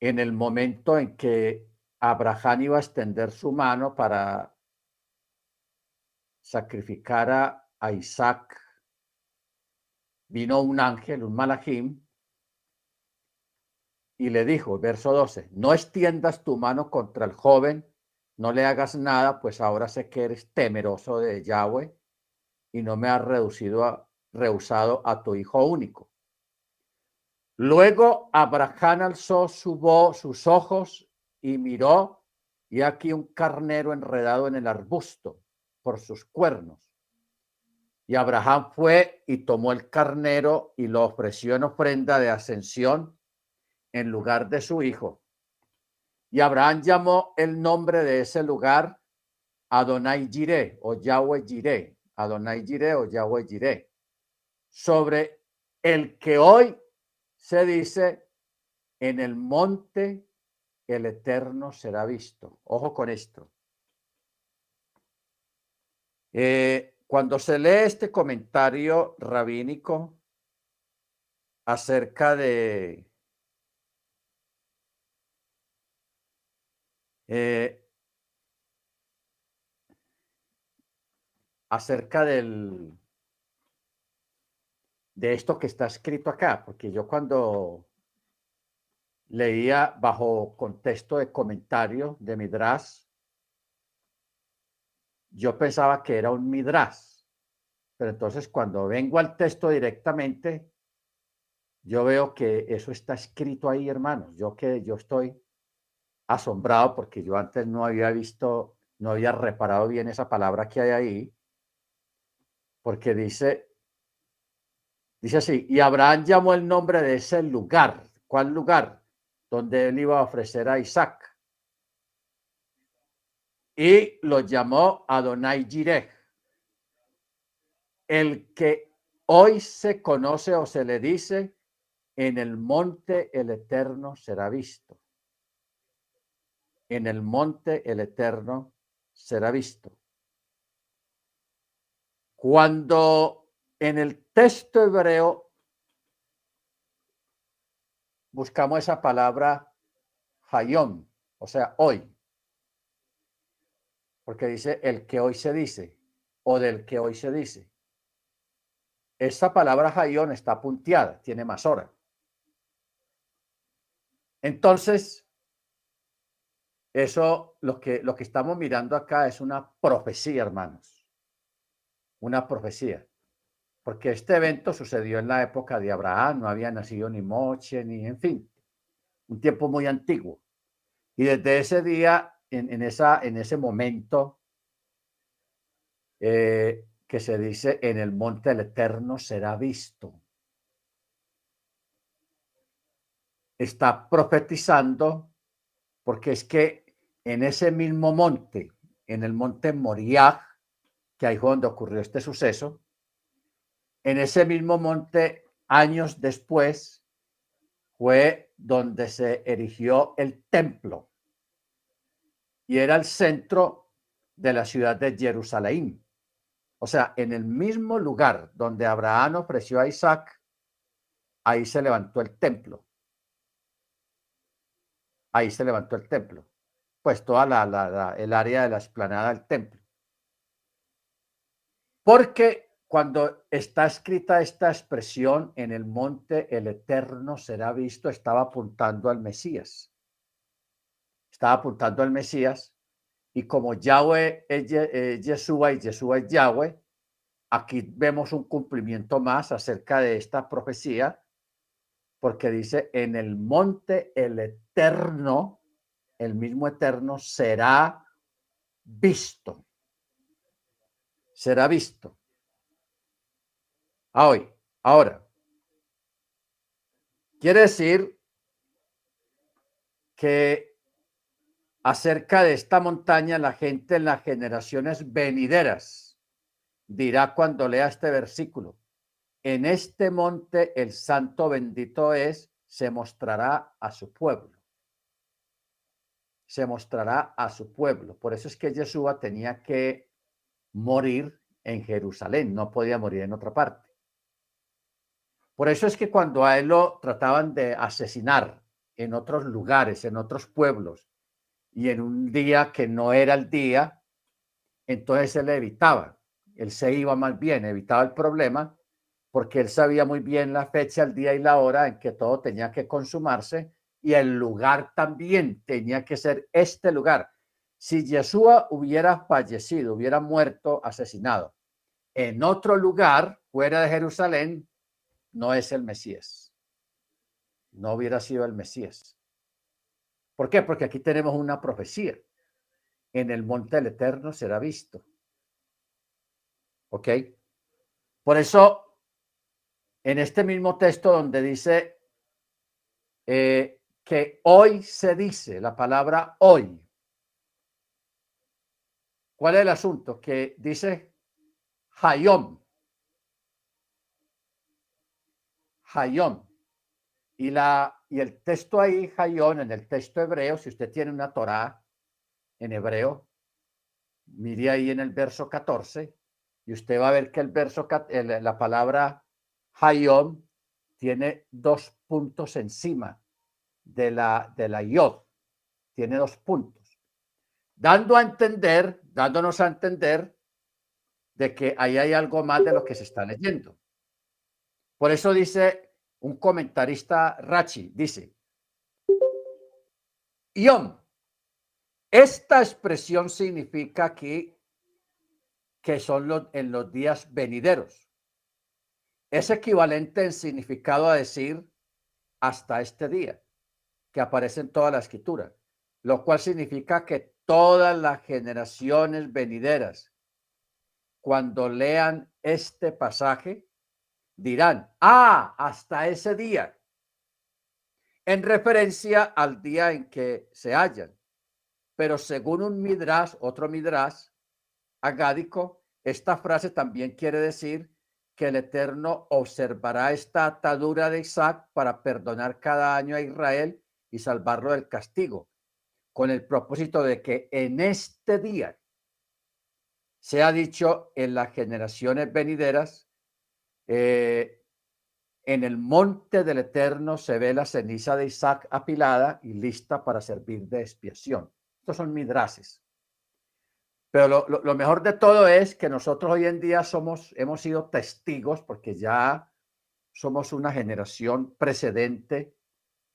en el momento en que Abraham iba a extender su mano para sacrificar a, Isaac, vino un ángel, un malajim, y le dijo, verso 12, no extiendas tu mano contra el joven, no le hagas nada, pues ahora sé que eres temeroso de Yahweh y no me has reducido a, rehusado a tu hijo único. Luego Abraham alzó su sus ojos y miró, y aquí un carnero enredado en el arbusto por sus cuernos. Y Abraham fue y tomó el carnero y lo ofreció en ofrenda de ascensión en lugar de su hijo. Y Abraham llamó el nombre de ese lugar Adonai Jireh o Yahweh Jireh, Adonai Jireh o Yahweh Jireh, sobre el que hoy se dice en el monte el eterno será visto. Ojo con esto. Eh, cuando se lee este comentario rabínico acerca de Eh, acerca del, de esto que está escrito acá, porque yo cuando leía bajo contexto de comentario de Midrash, yo pensaba que era un Midrash, pero entonces cuando vengo al texto directamente, yo veo que eso está escrito ahí, hermanos. Yo que yo estoy asombrado porque yo antes no había visto, no había reparado bien esa palabra que hay ahí, porque dice, dice así, y Abraham llamó el nombre de ese lugar. ¿Cuál lugar? Donde él iba a ofrecer a Isaac. Y lo llamó Adonai Jireh, el que hoy se conoce o se le dice, en el monte el eterno será visto en el monte el Eterno será visto. Cuando en el texto hebreo buscamos esa palabra hayom, o sea, hoy, porque dice el que hoy se dice o del que hoy se dice. Esta palabra hayón está punteada, tiene más hora. Entonces, eso, lo que, lo que estamos mirando acá es una profecía, hermanos. Una profecía. Porque este evento sucedió en la época de Abraham, no había nacido ni Moche, ni, en fin, un tiempo muy antiguo. Y desde ese día, en, esa, en ese momento, eh, que se dice, en el monte del Eterno será visto. Está profetizando porque es que en ese mismo monte, en el monte Moriah, que ahí fue donde ocurrió este suceso, en ese mismo monte, años después, fue donde se erigió el templo y era el centro de la ciudad de Jerusalén. O sea, en el mismo lugar donde Abraham ofreció a Isaac, ahí se levantó el templo. Ahí se levantó el templo pues toda la, el área de la explanada del templo. Porque cuando está escrita esta expresión en el monte el eterno será visto, estaba apuntando al Mesías. Estaba apuntando al Mesías y como Yahweh es Yeshua y Yeshua es Yahweh, aquí vemos un cumplimiento más acerca de esta profecía, porque dice, en el monte el eterno el mismo eterno será visto. Será visto. A hoy, ahora. Quiere decir que acerca de esta montaña la gente en las generaciones venideras dirá cuando lea este versículo, en este monte el santo bendito es, se mostrará a su pueblo se mostrará a su pueblo. Por eso es que Yeshua tenía que morir en Jerusalén, no podía morir en otra parte. Por eso es que cuando a él lo trataban de asesinar en otros lugares, en otros pueblos, y en un día que no era el día, entonces él evitaba, él se iba más bien, evitaba el problema, porque él sabía muy bien la fecha, el día y la hora en que todo tenía que consumarse, y el lugar también tenía que ser este lugar. Si Yeshua hubiera fallecido, hubiera muerto, asesinado, en otro lugar fuera de Jerusalén, no es el Mesías. No hubiera sido el Mesías. ¿Por qué? Porque aquí tenemos una profecía. En el monte del Eterno será visto. ¿Ok? Por eso, en este mismo texto donde dice eh, que hoy se dice la palabra hoy. ¿Cuál es el asunto? Que dice Hayom. Hayom. Y, la, y el texto ahí, Hayom, en el texto hebreo, si usted tiene una Torah en hebreo, mire ahí en el verso 14 y usted va a ver que el verso, la palabra Hayom tiene dos puntos encima de la, de la Yod. Tiene dos puntos. Dando a entender, dándonos a entender de que ahí hay algo más de lo que se está leyendo. Por eso dice un comentarista Rachi, dice, Yom, esta expresión significa que, que son los, en los días venideros. Es equivalente en significado a decir hasta este día, que aparece en toda la escritura, lo cual significa que todas las generaciones venideras cuando lean este pasaje, dirán, ah, hasta ese día, en referencia al día en que se hallan. Pero según un midras, otro midras agádico, esta frase también quiere decir que el Eterno observará esta atadura de Isaac para perdonar cada año a Israel y salvarlo del castigo, con el propósito de que en este día se ha dicho en las generaciones venideras, eh, en el monte del Eterno se ve la ceniza de Isaac apilada y lista para servir de expiación. Estos son midrases. Pero lo, mejor de todo es que nosotros hoy en día somos, hemos sido testigos porque ya somos una generación precedente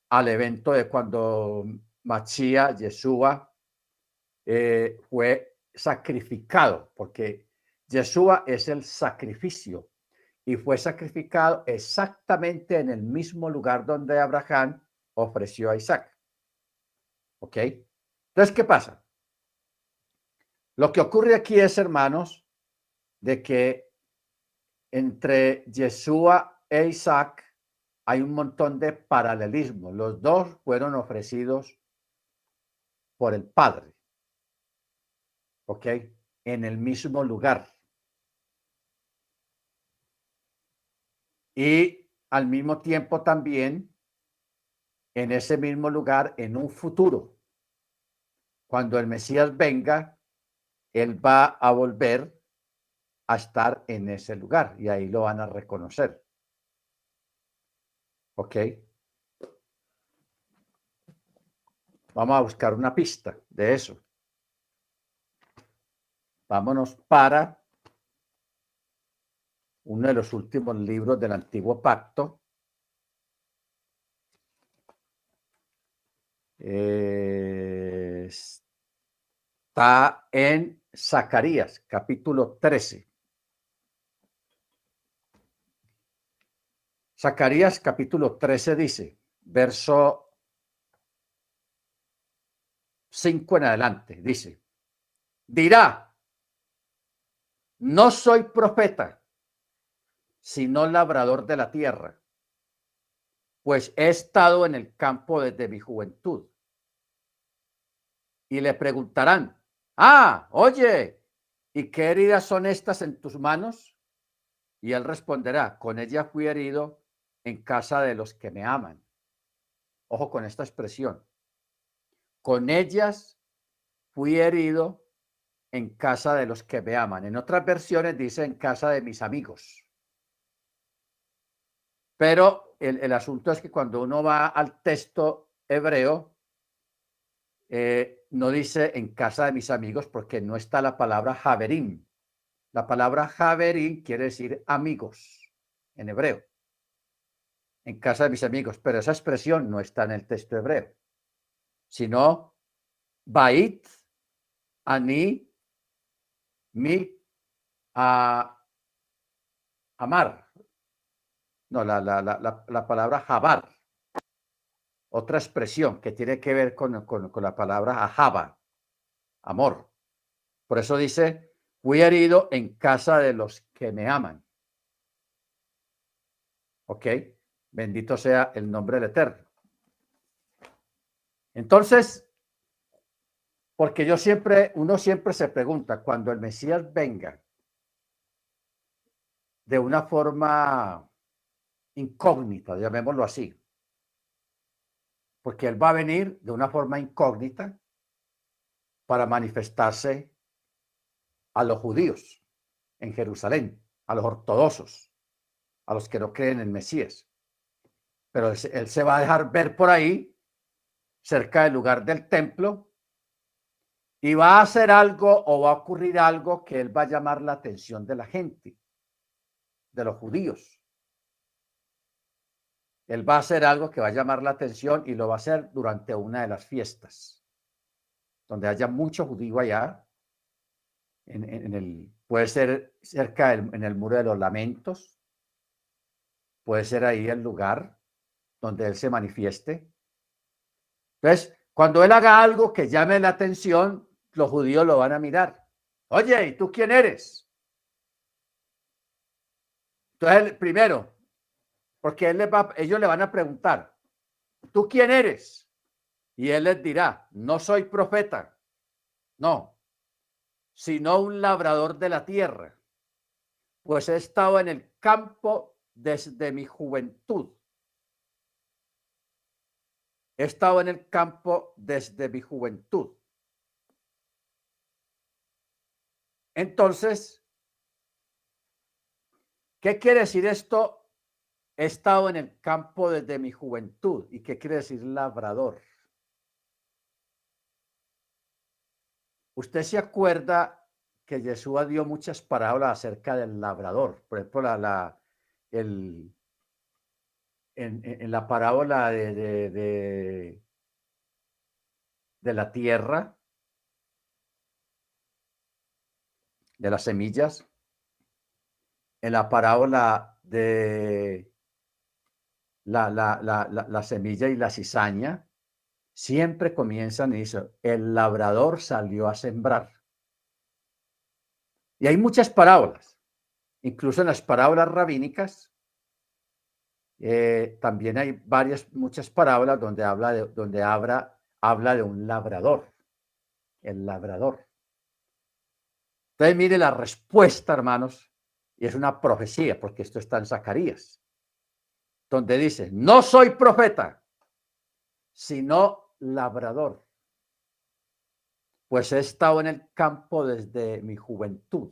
al evento de cuando Machía, Yeshua, eh, fue sacrificado, porque Yeshua es el sacrificio y fue sacrificado exactamente en el mismo lugar donde Abraham ofreció a Isaac. ¿Ok? Entonces, ¿qué pasa? Lo que ocurre aquí es, hermanos, de que entre Yeshua e Isaac hay un montón de paralelismo. Los dos fueron ofrecidos por el Padre. ¿ok? En el mismo lugar. Y al mismo tiempo también en ese mismo lugar en un futuro. Cuando el Mesías venga, Él va a volver a estar en ese lugar y ahí lo van a reconocer. ¿Ok? Vamos a buscar una pista de eso. Vámonos para uno de los últimos libros del antiguo pacto. está en Zacarías, capítulo 13. Zacarías, capítulo 13 dice, verso 5 en adelante, dice, dirá, no soy profeta, sino labrador de la tierra, pues he estado en el campo desde mi juventud. Y le preguntarán, ah, oye, ¿y qué heridas son estas en tus manos? Y él responderá, con ella fui herido en casa de los que me aman. Ojo con esta expresión. Con ellas fui herido en casa de los que me aman. En otras versiones dice en casa de mis amigos. Pero el, asunto es que cuando uno va al texto hebreo eh, no dice en casa de mis amigos porque no está la palabra Javerim. La palabra Javerim quiere decir amigos en hebreo. En casa de mis amigos, pero esa expresión no está en el texto hebreo, sino Bait, Ani, Mi, a, Amar. No, la, la, la, la palabra Jabar otra expresión que tiene que ver con, la palabra ajaba, amor. Por eso dice, fui herido en casa de los que me aman. ¿Ok? Bendito sea el nombre del Eterno. Entonces, porque yo siempre, uno siempre se pregunta, cuando el Mesías venga de una forma incógnita, llamémoslo así, porque Él va a venir de una forma incógnita para manifestarse a los judíos en Jerusalén, a los ortodoxos, a los que no creen en Mesías. Pero él, se va a dejar ver por ahí, cerca del lugar del templo, y va a hacer algo o va a ocurrir algo que él va a llamar la atención de la gente, de los judíos. Él va a hacer algo que va a llamar la atención y lo va a hacer durante una de las fiestas, donde haya mucho judío allá, en, el, puede ser cerca en el muro de los lamentos, puede ser ahí el lugar donde él se manifieste. Entonces, cuando él haga algo que llame la atención, los judíos lo van a mirar. Oye, ¿y tú quién eres? Entonces, primero, porque él va, ellos le van a preguntar, ¿tú quién eres? Y él les dirá, no soy profeta, no, sino un labrador de la tierra, pues he estado en el campo desde mi juventud. He estado en el campo desde mi juventud. Entonces, ¿qué quiere decir esto He estado en el campo desde mi juventud. ¿Y qué quiere decir labrador? Usted se acuerda que Jesús dio muchas parábolas acerca del labrador. Por ejemplo, la, el, en, la parábola de, de, de la tierra, de las semillas, en la parábola de la, la, la, la, semilla y la cizaña, siempre comienzan y dicen, el labrador salió a sembrar. Y hay muchas parábolas, incluso en las parábolas rabínicas, eh, también hay varias, muchas parábolas donde habla de, donde habla, habla de un labrador, el labrador. Entonces mire la respuesta, hermanos, y es una profecía, porque esto está en Zacarías donde dice, no soy profeta, sino labrador, pues he estado en el campo desde mi juventud.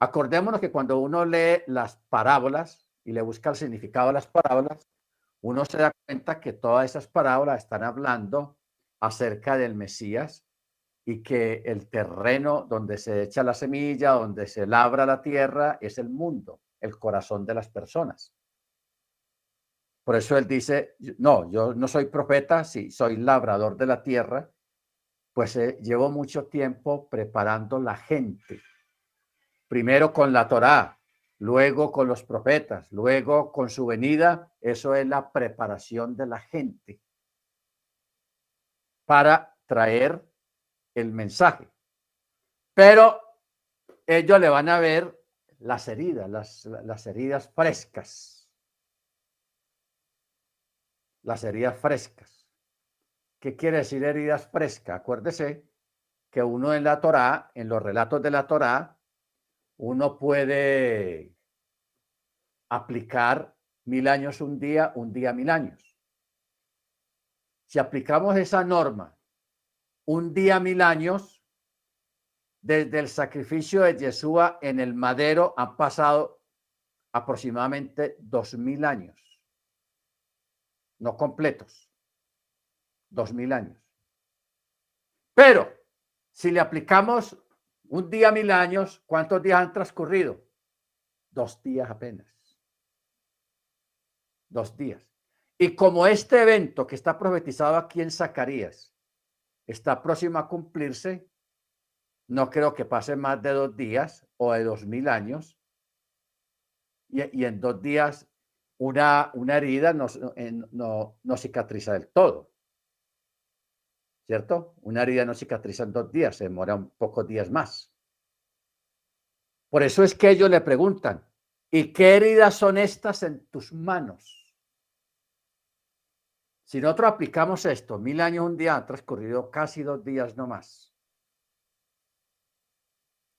Acordémonos que cuando uno lee las parábolas y le busca el significado de las parábolas, uno se da cuenta que todas esas parábolas están hablando acerca del Mesías y que el terreno donde se echa la semilla, donde se labra la tierra, es el mundo el corazón de las personas. Por eso él dice, no, yo no soy profeta, sí, soy labrador de la tierra, pues eh, llevo mucho tiempo preparando la gente. Primero con la Torá, luego con los profetas, luego con su venida, eso es la preparación de la gente para traer el mensaje. Pero ellos le van a ver las heridas, las, heridas frescas. Las heridas frescas. ¿Qué quiere decir heridas frescas? Acuérdese que uno en la Torá, en los relatos de la Torá, uno puede aplicar mil años un día, un día mil años. Si aplicamos esa norma, un día mil años, desde el sacrificio de Yeshua en el madero han pasado aproximadamente dos mil años. no completos. Dos mil años. Pero si le aplicamos un día mil años, ¿cuántos días han transcurrido? Dos días apenas. Dos días. Y como este evento que está profetizado aquí en Zacarías está próximo a cumplirse, no creo que pase más de dos días o de dos mil años. Y, en dos días una, una herida no, no, no cicatriza del todo. ¿Cierto? Una herida no cicatriza en dos días, se demora un pocos días más. Por eso es que ellos le preguntan, ¿y qué heridas son estas en tus manos? Si nosotros aplicamos esto, mil años, un día, han transcurrido casi dos días no más.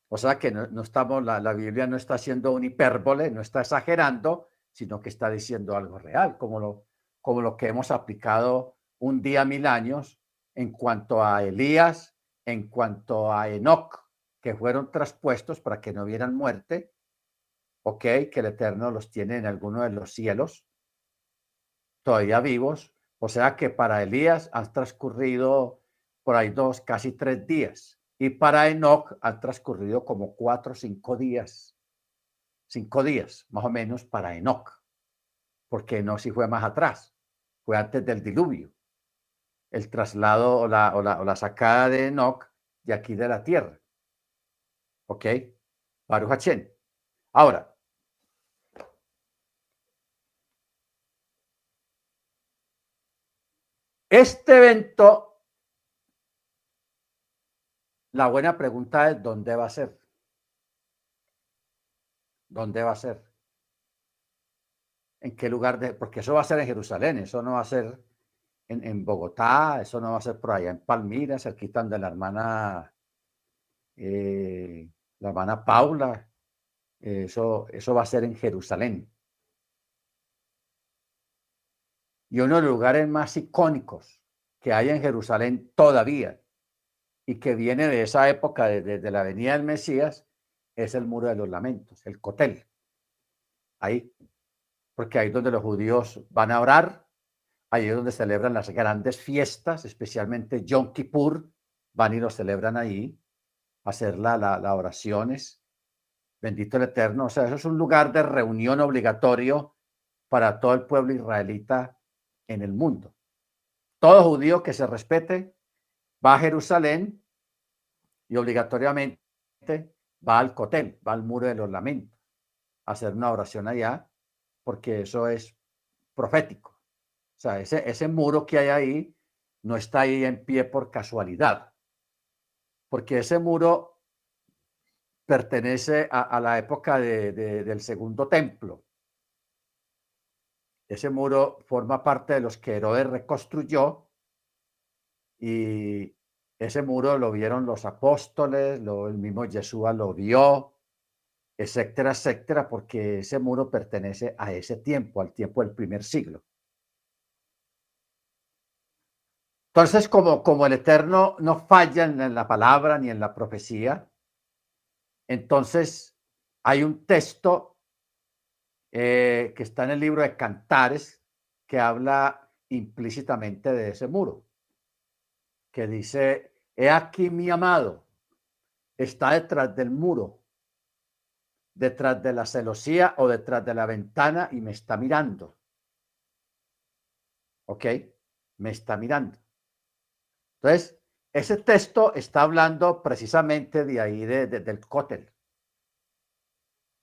O sea que no, estamos, la, la, Biblia no está haciendo un hipérbole, no está exagerando, sino que está diciendo algo real, como lo, como lo que hemos aplicado un día, mil años, en cuanto a Elías, en cuanto a Enoch, que fueron traspuestos para que no vieran muerte, ok, que el Eterno los tiene en alguno de los cielos, todavía vivos, o sea que para Elías han transcurrido por ahí dos, casi tres días. Y para Enoch han transcurrido como cuatro o cinco días. Cinco días, más o menos, para Enoch. Porque no si fue más atrás. Fue antes del diluvio. El traslado o la, o la, sacada de Enoch de aquí de la tierra. ¿Ok? Baruch Ahora, Este evento, la buena pregunta es, ¿dónde va a ser? ¿Dónde va a ser? ¿En qué lugar de...? Porque eso va a ser en Jerusalén, eso no va a ser en, Bogotá, eso no va a ser por allá en Palmira, cerquita de la hermana, eh, la hermana Paula, eso, eso va a ser en Jerusalén. y uno de los lugares más icónicos que hay en Jerusalén todavía y que viene de esa época, desde la venida del Mesías, es el Muro de los Lamentos, el Cotel. Ahí, porque ahí es donde los judíos van a orar, ahí es donde celebran las grandes fiestas, especialmente Yom Kippur, van y lo celebran ahí, hacer las la, oraciones. Bendito el Eterno. O sea, eso es un lugar de reunión obligatorio para todo el pueblo israelita en el mundo. Todo judío que se respete va a Jerusalén y obligatoriamente va al cotel, va al muro de los lamentos, a hacer una oración allá, porque eso es profético. O sea, ese, ese muro que hay ahí no está ahí en pie por casualidad, porque ese muro pertenece a, la época del segundo templo. Ese muro forma parte de los que Herodes reconstruyó y ese muro lo vieron los apóstoles, lo, el mismo Yeshua lo vio, etcétera, etcétera, porque ese muro pertenece a ese tiempo, al tiempo del primer siglo. Entonces, como, como el Eterno no falla en la palabra ni en la profecía, entonces hay un texto eh, que está en el libro de Cantares, que habla implícitamente de ese muro, que dice, he aquí mi amado, está detrás del muro, detrás de la celosía o detrás de la ventana y me está mirando. ¿Ok? Me está mirando. Entonces, ese texto está hablando precisamente de ahí, del cótel,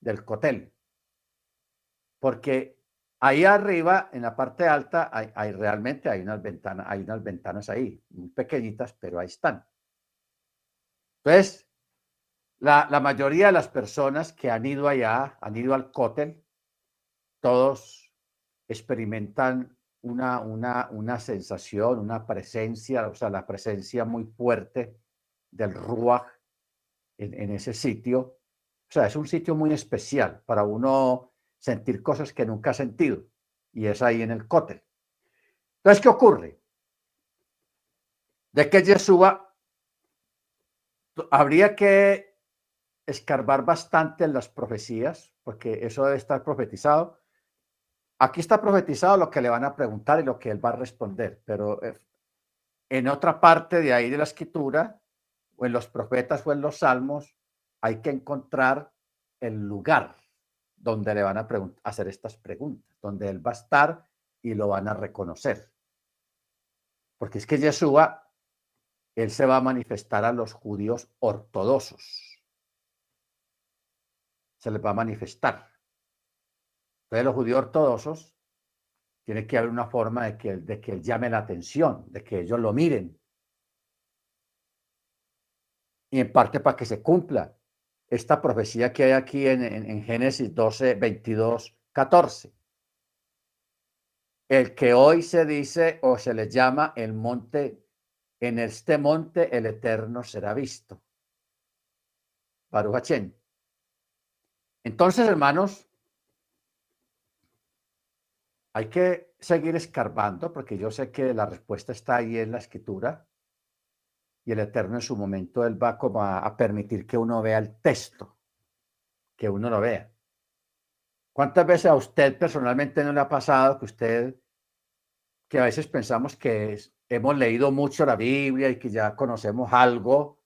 del cotel porque ahí arriba, en la parte alta, hay, realmente hay unas ventanas, hay unas ventanas ahí, muy pequeñitas, pero ahí están. Entonces, la, mayoría de las personas que han ido allá, han ido al cótel, todos experimentan una, una, una sensación, una presencia, o sea, la presencia muy fuerte del Ruach en, en ese sitio. O sea, es un sitio muy especial para uno sentir cosas que nunca ha sentido. Y es ahí en el cótel. Entonces, ¿qué ocurre? De que Yeshua habría que escarbar bastante en las profecías, porque eso debe estar profetizado. aquí está profetizado lo que le van a preguntar y lo que él va a responder, pero eh, en otra parte de ahí de la escritura, o en los profetas o en los salmos, hay que encontrar el lugar donde le van a hacer estas preguntas, donde él va a estar y lo van a reconocer. Porque es que Yeshua, él se va a manifestar a los judíos ortodoxos. Se les va a manifestar. Entonces los judíos ortodoxos tiene que haber una forma de que, de que él llame la atención, de que ellos lo miren. Y en parte para que se cumpla esta profecía que hay aquí en, Génesis 12, 22, 14. El que hoy se dice o se le llama el monte, en este monte el eterno será visto. Baruch Entonces, hermanos, hay que seguir escarbando porque yo sé que la respuesta está ahí en la escritura y el Eterno en su momento Él va a, permitir que uno vea el texto, que uno lo vea. ¿Cuántas veces a usted personalmente no le ha pasado que usted, que a veces pensamos que hemos leído mucho la Biblia y que ya conocemos algo,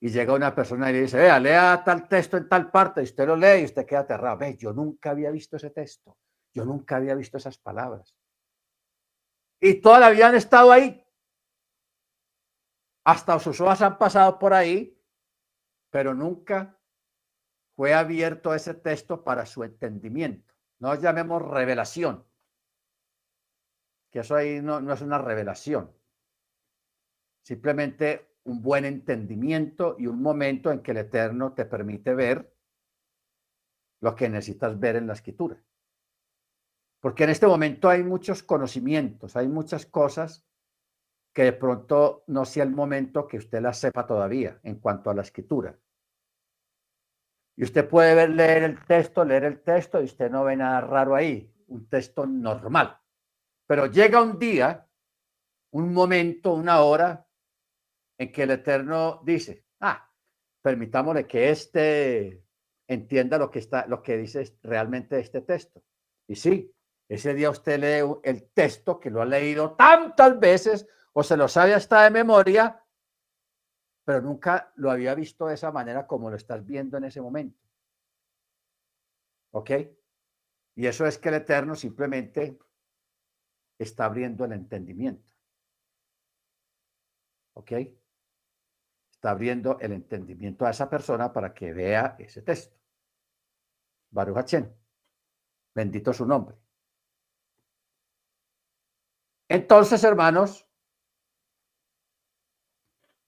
y llega una persona y le dice, vea, lea tal texto en tal parte, y usted lo lee y usted queda aterrado. Ve, yo nunca había visto ese texto. Yo nunca había visto esas palabras. Y todavía han estado ahí. Hasta sus ojos han pasado por ahí, pero nunca fue abierto ese texto para su entendimiento. No llamemos revelación, que eso ahí no, no es una revelación. Simplemente un buen entendimiento y un momento en que el Eterno te permite ver lo que necesitas ver en la escritura. Porque en este momento hay muchos conocimientos, hay muchas cosas que de pronto no sea el momento que usted las sepa todavía en cuanto a la escritura. Y usted puede ver, leer el texto, leer el texto y usted no ve nada raro ahí, un texto normal. Pero llega un día, un momento, una hora en que el Eterno dice, ah, permitámosle que éste entienda lo que está, lo que dice realmente este texto. Y sí, ese día usted lee el texto que lo ha leído tantas veces o se lo sabe hasta de memoria, pero nunca lo había visto de esa manera como lo estás viendo en ese momento. ¿Ok? Y eso es que el Eterno simplemente está abriendo el entendimiento. ¿Ok? Está abriendo el entendimiento a esa persona para que vea ese texto. Baruch Bendito su nombre. Entonces, hermanos,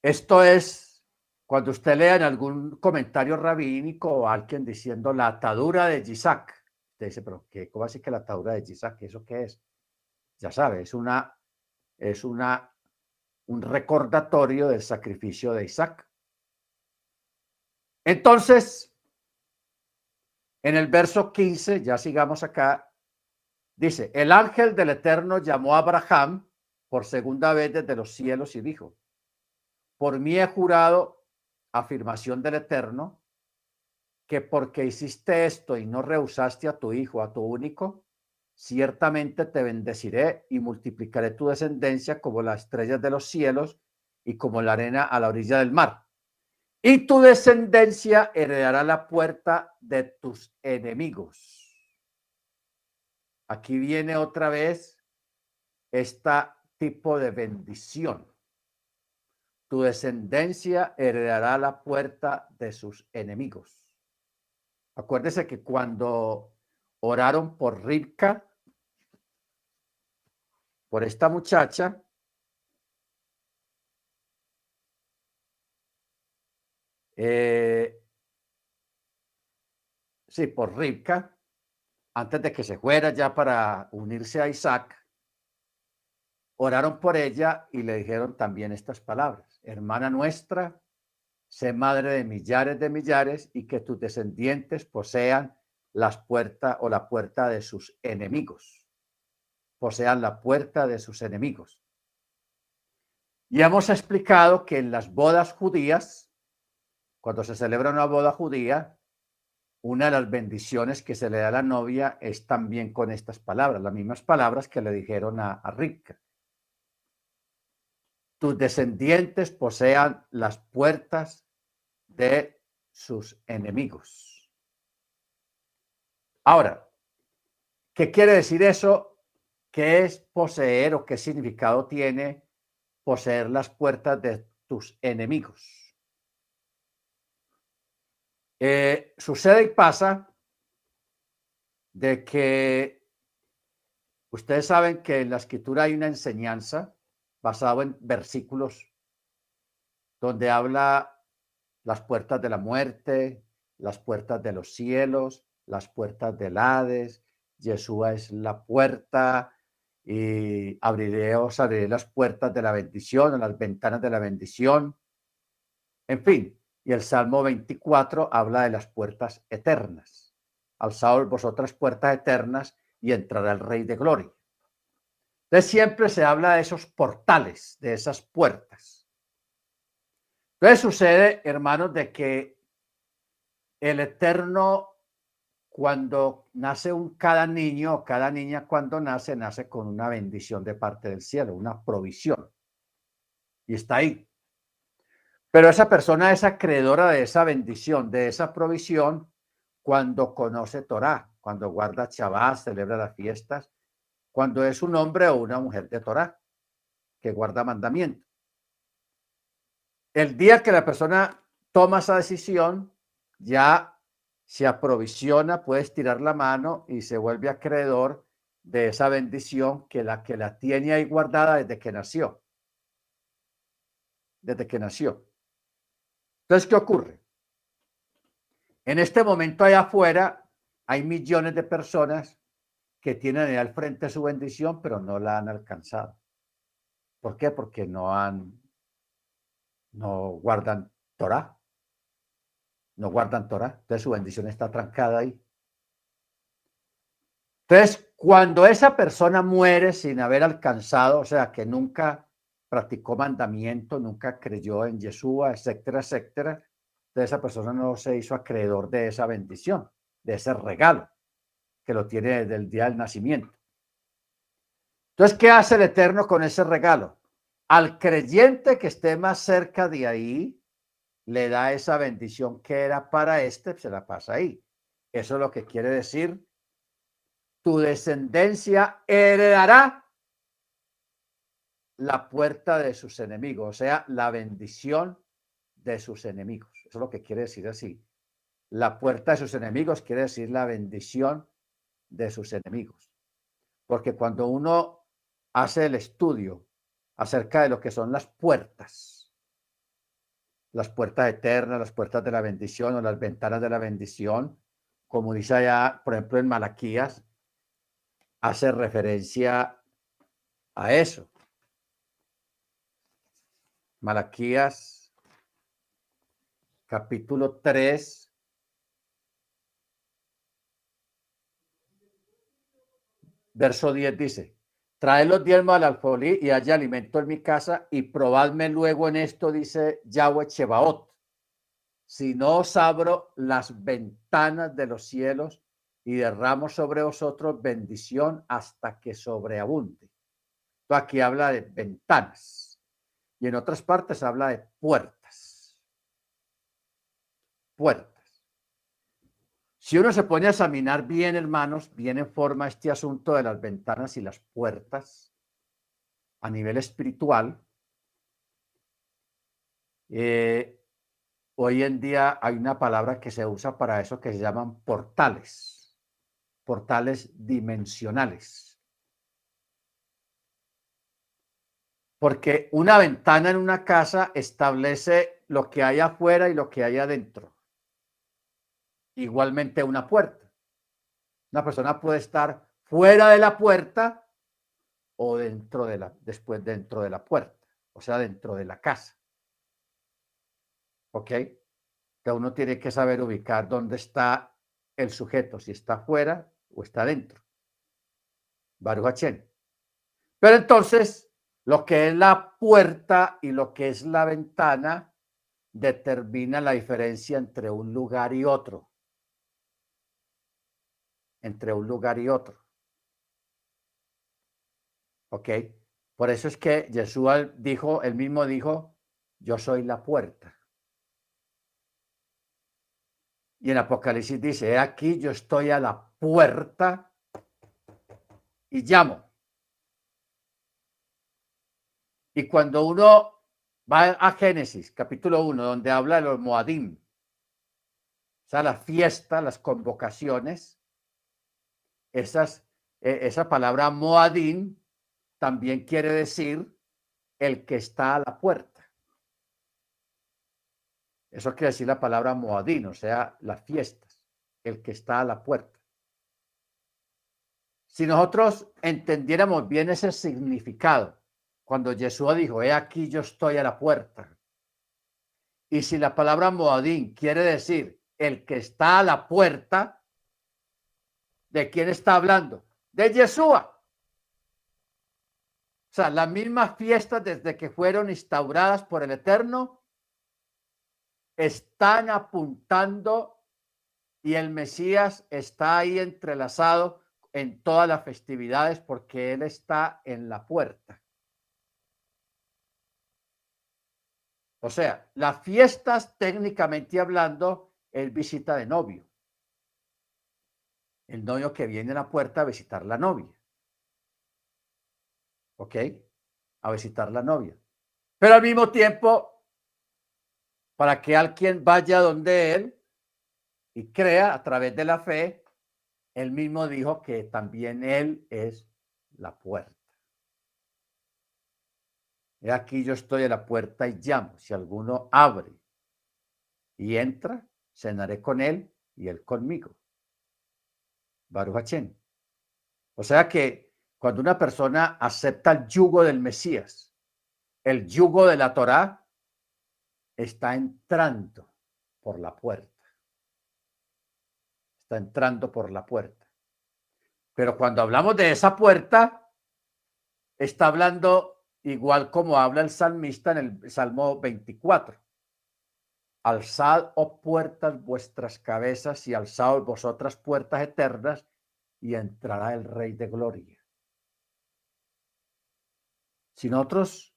esto es cuando usted lea en algún comentario rabínico o alguien diciendo la atadura de Isaac. Usted dice, pero ¿qué, ¿cómo así que la atadura de Isaac? ¿Eso qué es? Ya sabe, es una, es una, un recordatorio del sacrificio de Isaac. Entonces, en el verso 15, ya sigamos acá, Dice, el ángel del Eterno llamó a Abraham por segunda vez desde los cielos y dijo, por mí he jurado, afirmación del Eterno, que porque hiciste esto y no rehusaste a tu hijo, a tu único, ciertamente te bendeciré y multiplicaré tu descendencia como las estrellas de los cielos y como la arena a la orilla del mar. Y tu descendencia heredará la puerta de tus enemigos. Aquí viene otra vez este tipo de bendición. Tu descendencia heredará la puerta de sus enemigos. Acuérdese que cuando oraron por Ribka, por esta muchacha, eh, sí, por Ribka, antes de que se fuera ya para unirse a Isaac, oraron por ella y le dijeron también estas palabras, hermana nuestra, sé madre de millares de millares y que tus descendientes posean las puertas o la puerta de sus enemigos, posean la puerta de sus enemigos. Y hemos explicado que en las bodas judías, cuando se celebra una boda judía, una de las bendiciones que se le da a la novia es también con estas palabras, las mismas palabras que le dijeron a, a. Tus descendientes posean las puertas de sus enemigos. Ahora, ¿qué quiere decir eso? ¿Qué es poseer o qué significado tiene poseer las puertas de tus enemigos? Eh, sucede y pasa de que ustedes saben que en la escritura hay una enseñanza basada en versículos donde habla las puertas de la muerte, las puertas de los cielos, las puertas del Hades, Yeshua es la puerta y abriré, os abriré las puertas de la bendición, las ventanas de la bendición. En fin, y el Salmo 24 habla de las puertas eternas. Alzaos vosotras puertas eternas y entrará el Rey de Gloria. Entonces siempre se habla de esos portales, de esas puertas. Entonces sucede, hermanos, de que el Eterno, cuando nace un cada niño cada niña cuando nace, nace con una bendición de parte del cielo, una provisión. Y está ahí. Pero esa persona es acreedora de esa bendición, de esa provisión, cuando conoce Torah, cuando guarda Shabbat, celebra las fiestas, cuando es un hombre o una mujer de Torah, que guarda mandamiento. El día que la persona toma esa decisión, ya se aprovisiona, puede estirar la mano y se vuelve acreedor de esa bendición que la que la tiene ahí guardada desde que nació. Desde que nació. Entonces, ¿qué ocurre? En este momento allá afuera hay millones de personas que tienen ahí al frente su bendición, pero no la han alcanzado. ¿Por qué? Porque no han, no guardan Torah. No guardan Torah. Entonces su bendición está trancada ahí. Entonces, cuando esa persona muere sin haber alcanzado, o sea, que nunca practicó mandamiento, nunca creyó en Yeshua, etcétera, etcétera, entonces esa persona no se hizo acreedor de esa bendición, de ese regalo que lo tiene desde el día del nacimiento. Entonces, ¿qué hace el Eterno con ese regalo? Al creyente que esté más cerca de ahí, le da esa bendición que era para este, se la pasa ahí. Eso es lo que quiere decir, tu descendencia heredará la puerta de sus enemigos, o sea, la bendición de sus enemigos. Eso es lo que quiere decir así. La puerta de sus enemigos quiere decir la bendición de sus enemigos. Porque cuando uno hace el estudio acerca de lo que son las puertas, las puertas eternas, las puertas de la bendición o las ventanas de la bendición, como dice allá, por ejemplo, en Malaquías, hace referencia a eso. Malaquías, capítulo 3. Verso 10 dice, trae los diezmos al alfolí y haya alimento en mi casa y probadme luego en esto, dice Yahweh Chebaot. Si no os abro las ventanas de los cielos y derramo sobre vosotros bendición hasta que sobreabunde. Aquí habla de ventanas y en otras partes habla de puertas. Puertas. Si uno se pone a examinar bien, hermanos, bien en forma este asunto de las ventanas y las puertas a nivel espiritual, eh, hoy en día hay una palabra que se usa para eso que se llaman portales, portales dimensionales. Porque una ventana en una casa establece lo que hay afuera y lo que hay adentro. Igualmente una puerta. Una persona puede estar fuera de la puerta o dentro de la, después dentro de la puerta, o sea, dentro de la casa. ¿Ok? Entonces uno tiene que saber ubicar dónde está el sujeto, si está fuera o está dentro. Baruch Pero entonces, lo que es la puerta y lo que es la ventana determina la diferencia entre un lugar y otro. Entre un lugar y otro. ¿Ok? Por eso es que Jesús dijo, él mismo dijo, yo soy la puerta. Y en Apocalipsis dice, he aquí yo estoy a la puerta y llamo. Y cuando uno va a Génesis, capítulo 1, donde habla de los Moadim, o sea, la fiesta, las convocaciones, esas, e, esa palabra Moadim también quiere decir el que está a la puerta. Eso quiere decir la palabra Moadín, o sea, las fiestas, el que está a la puerta. Si nosotros entendiéramos bien ese significado, cuando Jesús dijo, he aquí yo estoy a la puerta. Y si la palabra Moadín quiere decir el que está a la puerta, ¿de quién está hablando? De Yeshua. O sea, las mismas fiestas desde que fueron instauradas por el Eterno están apuntando y el Mesías está ahí entrelazado en todas las festividades porque Él está en la puerta. O sea, las fiestas técnicamente hablando es visita de novio. El novio que viene a la puerta a visitar la novia. ¿ok? A visitar la novia. Pero al mismo tiempo, para que alguien vaya donde él y crea a través de la fe, él mismo dijo que también él es la puerta. Y aquí yo estoy a la puerta y llamo. Si alguno abre y entra, cenaré con él y él conmigo. Baruch O sea que cuando una persona acepta el yugo del Mesías, el yugo de la Torá, está entrando por la puerta. Está entrando por la puerta. Pero cuando hablamos de esa puerta, está hablando igual como habla el salmista en el Salmo 24. Alzad, oh puertas, vuestras cabezas y alzad vosotras puertas eternas y entrará el Rey de Gloria. Si nosotros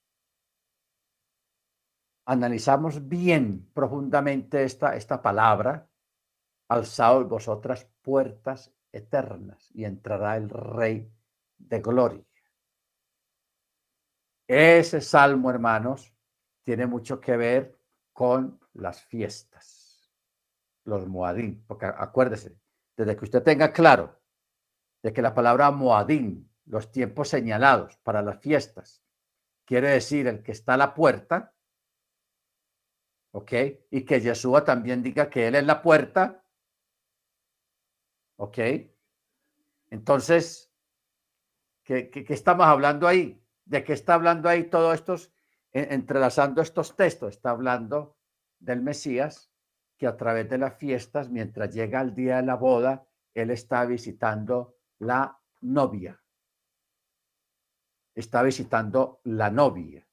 analizamos bien profundamente esta, esta palabra, alzaos vosotras puertas eternas y entrará el Rey de Gloria. Ese salmo, hermanos, tiene mucho que ver con las fiestas, los moadín, porque acuérdese, desde que usted tenga claro de que la palabra moadín, los tiempos señalados para las fiestas, quiere decir el que está a la puerta, ¿ok? Y que Yeshua también diga que Él es la puerta, ¿ok? Entonces, ¿qué, qué, estamos hablando ahí? ¿De qué está hablando ahí todo estos, entrelazando estos textos? Está hablando del Mesías que a través de las fiestas, mientras llega el día de la boda, Él está visitando la novia está visitando la novia.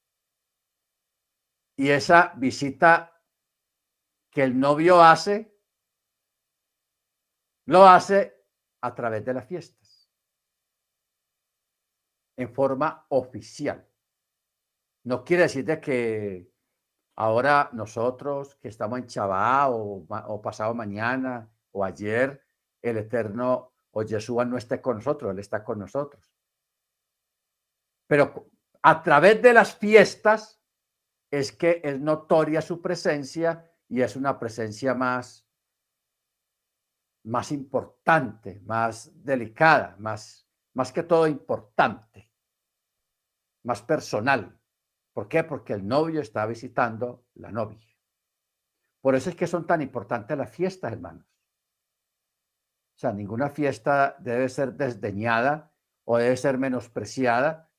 Y esa visita que el novio hace, lo hace a través de las fiestas, en forma oficial. No quiere decir de que ahora nosotros que estamos en Chabá o, o pasado mañana o ayer, el Eterno o Yeshua no esté con nosotros, Él está con nosotros. Pero a través de las fiestas es que es notoria su presencia y es una presencia más, más importante, más delicada, más, más que todo importante, más personal. ¿Por qué? Porque el novio está visitando la novia. Por eso es que son tan importantes las fiestas, hermanos. O sea, ninguna fiesta debe ser desdeñada o debe ser menospreciada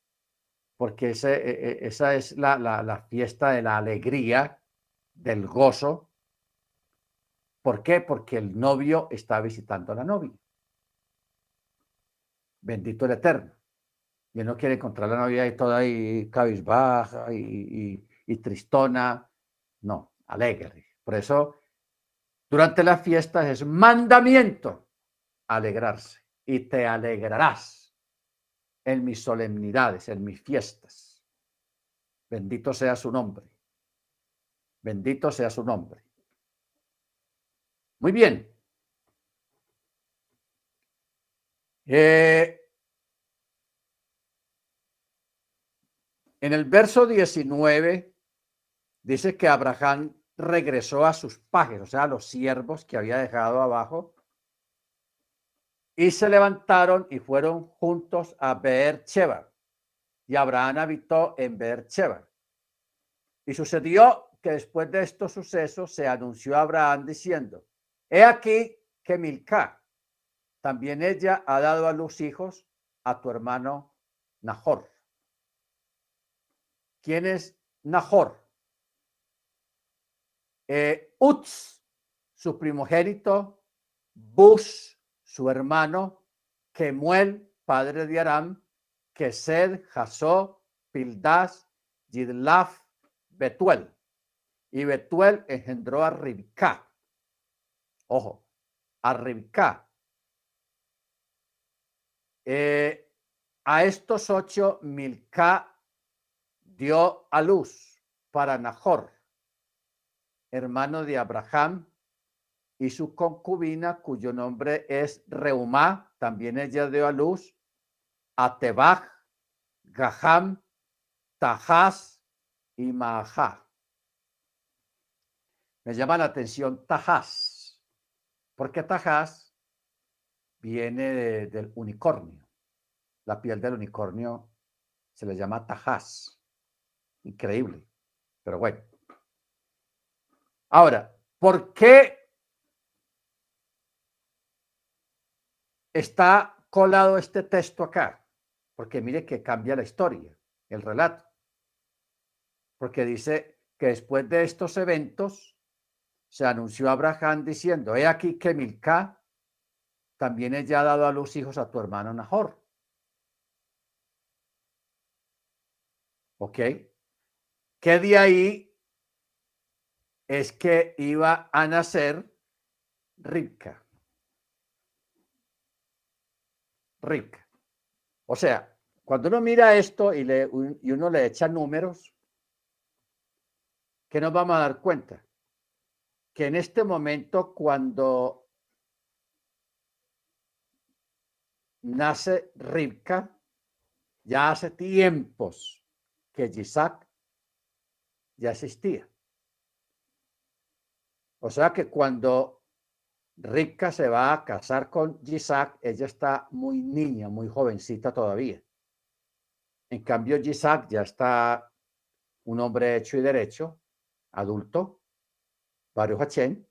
porque e, e, esa es la, la, la, fiesta de la alegría, del gozo. ¿Por qué? Porque el novio está visitando a la novia. Bendito el Eterno. Y no quiere encontrar la novia y toda ahí cabizbaja y, y, y tristona. No, alegre. Por eso, durante las fiestas es mandamiento alegrarse. y te alegrarás en mis solemnidades, en mis fiestas. Bendito sea su nombre. Bendito sea su nombre. Muy bien. Eh, en el verso 19 dice que Abraham regresó a sus pajes, o sea, a los siervos que había dejado abajo, y se levantaron y fueron juntos a Beer-Sheba. Y Abraham habitó en Beer-Sheba. Y sucedió que después de estos sucesos se anunció a Abraham diciendo, he aquí que Milca, también ella ha dado a luz hijos a tu hermano Nahor. ¿Quién es Nahor? Eh, Utz, su primogénito, Bus, su hermano, Kemuel, padre de Aram, Kesed, Jasó, Pildas, Yidlaf, Betuel. Y Betuel engendró a Ribka. Ojo, a Ribka eh, a estos ocho, Milca dio a luz para Nahor, hermano de Abraham, y su concubina, cuyo nombre es Reumá, también ella dio a luz a Tebach, Gaham, Tahaz y Mahá. Me llama la atención Tahaz. ¿Por qué Tahaz? viene del unicornio. La piel del unicornio se le llama tajás. Increíble. Pero bueno. Ahora, ¿por qué está colado este texto acá? Porque mire que cambia la historia, el relato. Porque dice que después de estos eventos se anunció a Abraham diciendo, he aquí que Milca también ella ha dado a los hijos a tu hermano Nahor. ¿Ok? Que de ahí es que iba a nacer Ribka. Ribka. O sea, cuando uno mira esto y, le, y uno le echa números, ¿qué nos vamos a dar cuenta? Que en este momento, cuando nace Ribka, ya hace tiempos que Isaac ya existía. O sea que cuando Ribka se va a casar con Isaac, ella está muy niña, muy jovencita todavía. En cambio, Isaac ya está un hombre hecho y derecho, adulto, Baruch Hachén,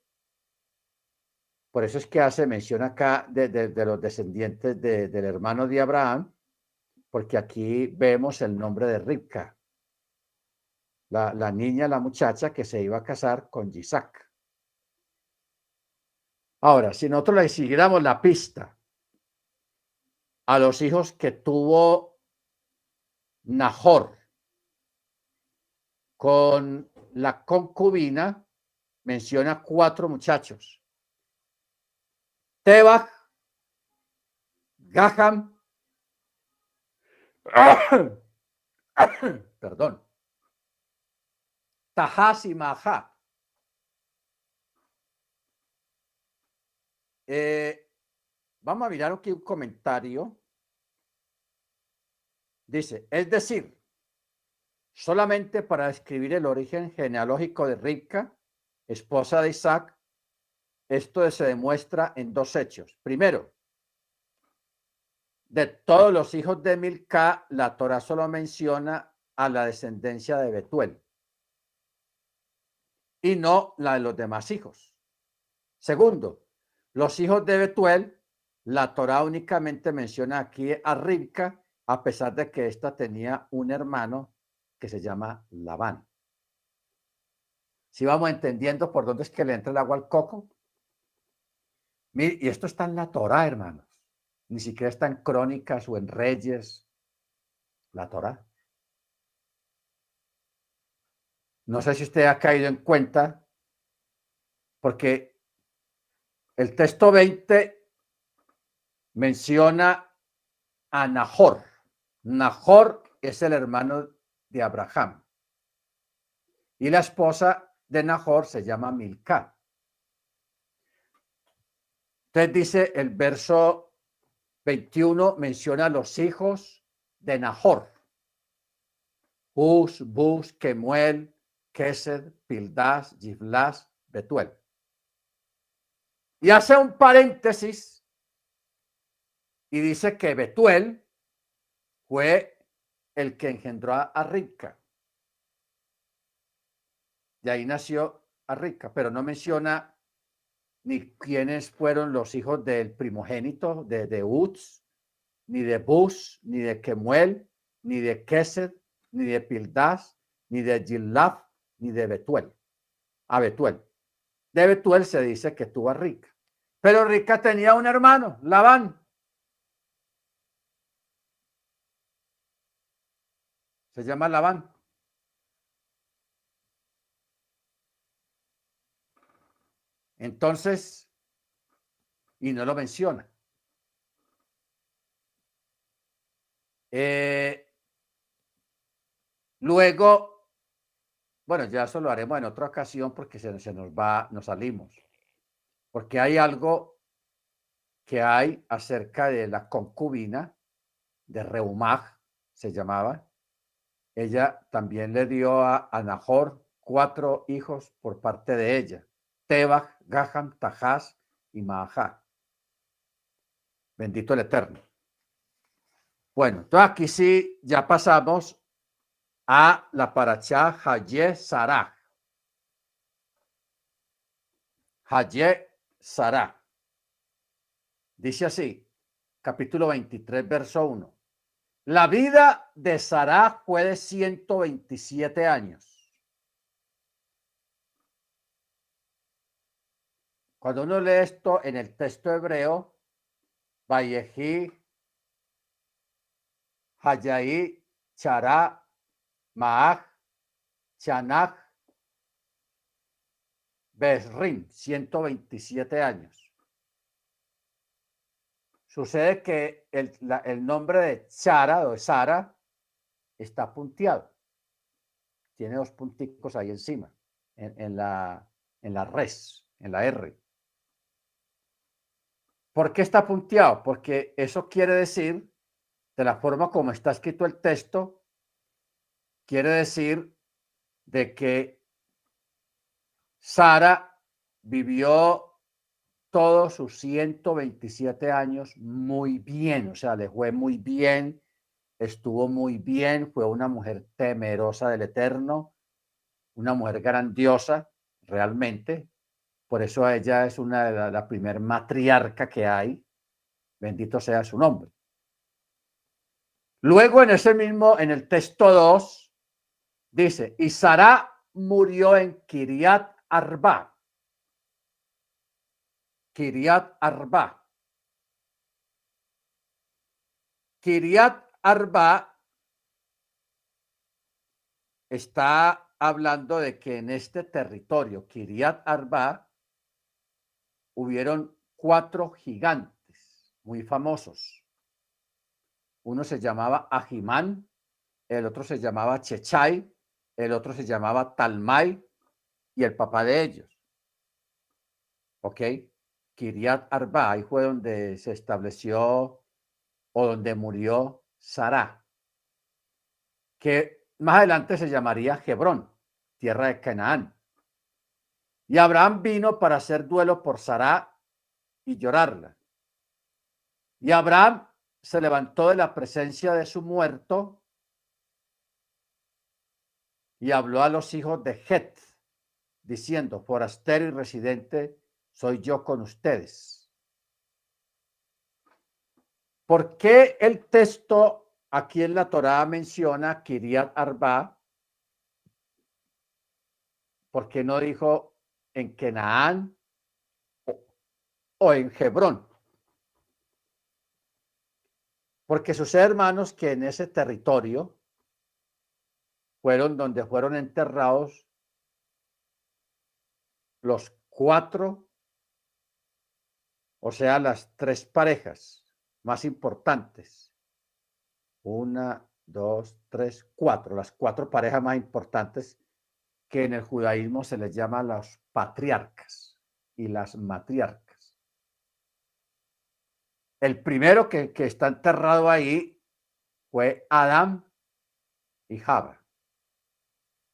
por eso es que hace mención acá de, los descendientes del hermano de Abraham, porque aquí vemos el nombre de Ribka, la, niña, la muchacha que se iba a casar con Isaac. Ahora, si nosotros le siguiéramos la pista a los hijos que tuvo Nahor con la concubina, menciona cuatro muchachos. Tebach, Gaham, perdón, Tahas y Maha. Eh, vamos a mirar aquí un comentario. Dice, es decir, solamente para describir el origen genealógico de Ribka, esposa de Isaac, esto se demuestra en dos hechos. Primero, de todos los hijos de Milca, la Torah solo menciona a la descendencia de Betuel y no la de los demás hijos. Segundo, los hijos de Betuel, la Torah únicamente menciona aquí a Ribka, a pesar de que ésta tenía un hermano que se llama Labán. Si vamos entendiendo por dónde es que le entra el agua al coco, y esto está en la Torah, hermanos. Ni siquiera está en crónicas o en reyes. La Torah. No sé si usted ha caído en cuenta, porque el texto 20 menciona a Nahor. Nahor es el hermano de Abraham. Y la esposa de Nahor se llama Milca. Entonces dice el verso 21, menciona a los hijos de Nahor. Uz, Bus, Kemuel, Kesed, Pildas, Giblas, Betuel. Y hace un paréntesis y dice que Betuel fue el que engendró a Rica. De ahí nació a Rica, pero no menciona ni quiénes fueron los hijos del primogénito de, de ni de Bus, ni de Kemuel, ni de Kesed, ni de Pildas, ni de Gilaf, ni de Betuel. A Betuel. De Betuel se dice que tuvo a Rica. Pero Rica tenía un hermano, Labán. Se llama Labán. Entonces, y no lo menciona. Eh, luego, bueno, ya eso lo haremos en otra ocasión porque se, nos va, nos salimos. Porque hay algo que hay acerca de la concubina de Reumag, se llamaba. Ella también le dio a, a Nahor cuatro hijos por parte de ella. Tebach, Gaham, Tajás y Mahá. Bendito el Eterno. Bueno, entonces aquí sí ya pasamos a la paracha Haye Sarah. Haye Sarah. Dice así, capítulo 23, verso 1. La vida de Sarah fue de 127 años Cuando uno lee esto en el texto hebreo, Vayehi, Hayaí, Chará, Maach, Chanach, Besrim, 127 años. Sucede que el, el nombre de Chara o de Sara está punteado. Tiene dos punticos ahí encima, en, en, la, en la res, en la R. ¿Por qué está punteado? Porque eso quiere decir, de la forma como está escrito el texto, quiere decir de que Sara vivió todos sus 127 años muy bien, o sea, le fue muy bien, estuvo muy bien, fue una mujer temerosa del Eterno, una mujer grandiosa, realmente, por eso ella es una de la, primer matriarca que hay. Bendito sea su nombre. Luego en ese mismo, en el texto 2, dice, y Sara murió en Kiriat Arba. Kiriat Arba. Kiriat Arba está hablando de que en este territorio, Kiriat Arba, hubieron cuatro gigantes muy famosos. Uno se llamaba Ajimán, el otro se llamaba Chechay, el otro se llamaba Talmay y el papá de ellos. ¿Ok? Kiriat Arba, ahí fue donde se estableció o donde murió Sara, que más adelante se llamaría Hebrón, tierra de Canaán. Y Abraham vino para hacer duelo por Sara y llorarla. Y Abraham se levantó de la presencia de su muerto y habló a los hijos de Het, diciendo, forastero y residente soy yo con ustedes. ¿Por qué el texto aquí en la Torá menciona Kiriat Arba? ¿Por qué no dijo en Canaán o, en Hebrón. Porque sus hermanos que en ese territorio fueron donde fueron enterrados los cuatro, o sea, las tres parejas más importantes. Una, dos, tres, cuatro. Las cuatro parejas más importantes que en el judaísmo se les llama los patriarcas y las matriarcas. El primero que, que está enterrado ahí fue Adán y Java.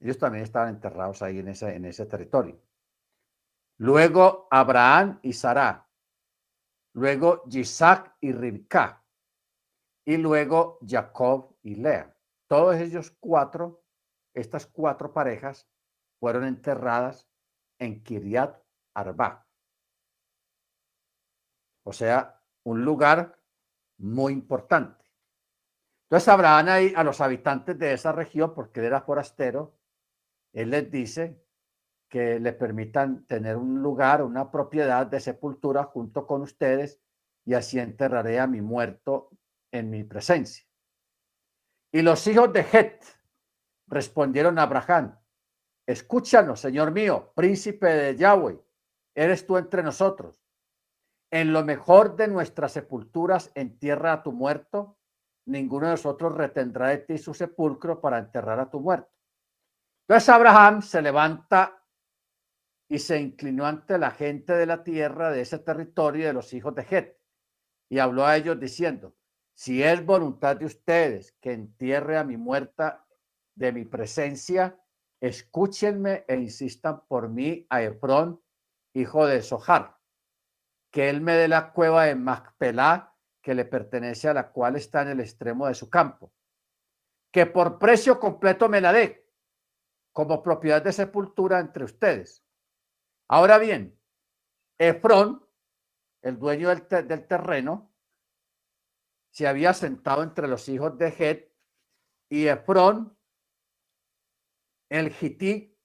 Ellos también estaban enterrados ahí en ese, en ese territorio. Luego Abraham y Sara. Luego Isaac y Ribka. Y luego Jacob y Lea. Todos ellos cuatro, estas cuatro parejas, fueron enterradas en Kiriat Arba. O sea, un lugar muy importante. Entonces Abraham ahí a los habitantes de esa región, porque él era forastero, él les dice que le permitan tener un lugar, una propiedad de sepultura junto con ustedes y así enterraré a mi muerto en mi presencia. Y los hijos de Het respondieron a Abraham, escúchanos, Señor mío, príncipe de Yahweh, eres tú entre nosotros. En lo mejor de nuestras sepulturas entierra a tu muerto, ninguno de nosotros retendrá de ti su sepulcro para enterrar a tu muerto. Entonces Abraham se levanta y se inclinó ante la gente de la tierra de ese territorio de los hijos de Het y habló a ellos diciendo, si es voluntad de ustedes que entierre a mi muerta de mi presencia, escúchenme e insistan por mí a Efrón, hijo de Sohar, que él me dé la cueva de Macpelá, que le pertenece a la cual está en el extremo de su campo, que por precio completo me la dé como propiedad de sepultura entre ustedes. Ahora bien, Efrón, el dueño del, terreno, se había sentado entre los hijos de Het y Efrón, el Hití,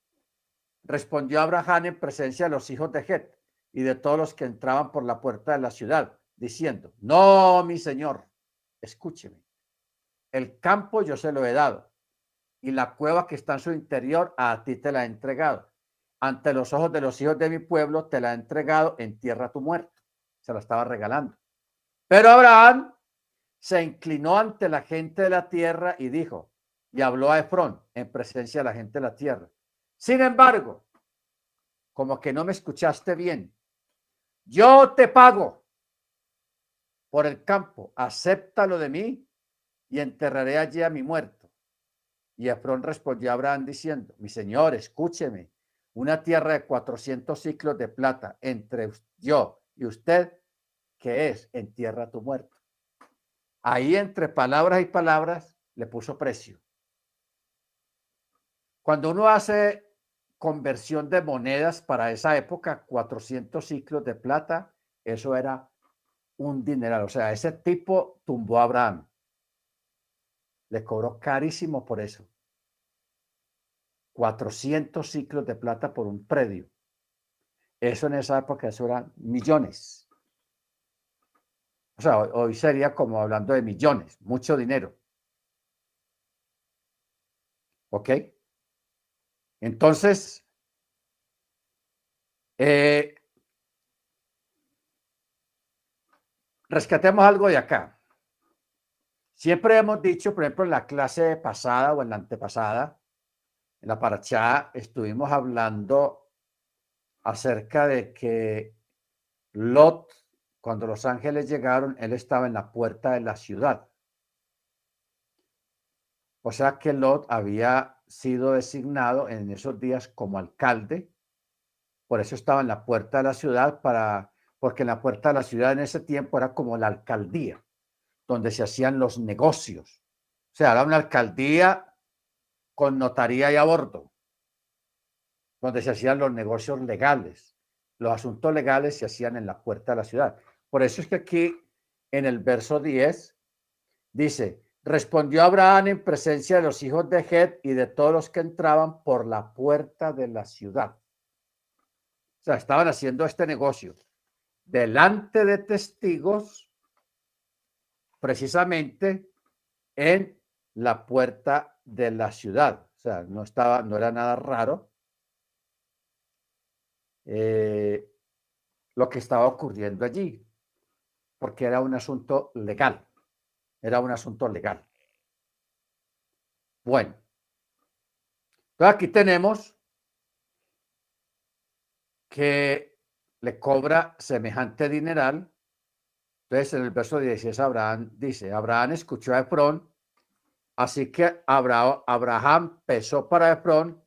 respondió a Abraham en presencia de los hijos de Het y de todos los que entraban por la puerta de la ciudad, diciendo, no, mi señor, escúcheme, el campo yo se lo he dado y la cueva que está en su interior a ti te la he entregado. Ante los ojos de los hijos de mi pueblo te la he entregado, en tierra tu muerto. Se la estaba regalando. Pero Abraham se inclinó ante la gente de la tierra y dijo, y habló a Efrón en presencia de la gente de la tierra. Sin embargo, como que no me escuchaste bien, yo te pago por el campo, acéptalo de mí y enterraré allí a mi muerto. Y Efrón respondió a Abraham diciendo, mi señor, escúcheme, una tierra de 400 ciclos de plata entre yo y usted, que es en tierra tu muerto. Ahí entre palabras y palabras le puso precio. Cuando uno hace conversión de monedas para esa época, 400 ciclos de plata, eso era un dineral. O sea, ese tipo tumbó a Abraham. Le cobró carísimo por eso. 400 ciclos de plata por un predio. Eso en esa época, eso eran millones. O sea, hoy sería como hablando de millones, mucho dinero. ¿Ok? Entonces, eh, rescatemos algo de acá. Siempre hemos dicho, por ejemplo, en la clase pasada o en la antepasada, en la paracha estuvimos hablando acerca de que Lot, cuando los ángeles llegaron, él estaba en la puerta de la ciudad. O sea que Lot había sido designado en esos días como alcalde, por eso estaba en la puerta de la ciudad, para, porque en la puerta de la ciudad en ese tiempo era como la alcaldía donde se hacían los negocios. O sea, era una alcaldía con notaría y aborto, donde se hacían los negocios legales. Los asuntos legales se hacían en la puerta de la ciudad. Por eso es que aquí en el verso 10 dice, respondió Abraham en presencia de los hijos de Het y de todos los que entraban por la puerta de la ciudad. O sea, estaban haciendo este negocio delante de testigos precisamente en la puerta de la ciudad. O sea, no estaba, no era nada raro eh, lo que estaba ocurriendo allí. porque era un asunto legal. Era un asunto legal. Bueno, aquí tenemos que le cobra semejante dineral. Entonces en el verso 16 Abraham dice, Abraham escuchó a Efrón, así que Abraham pesó para Efrón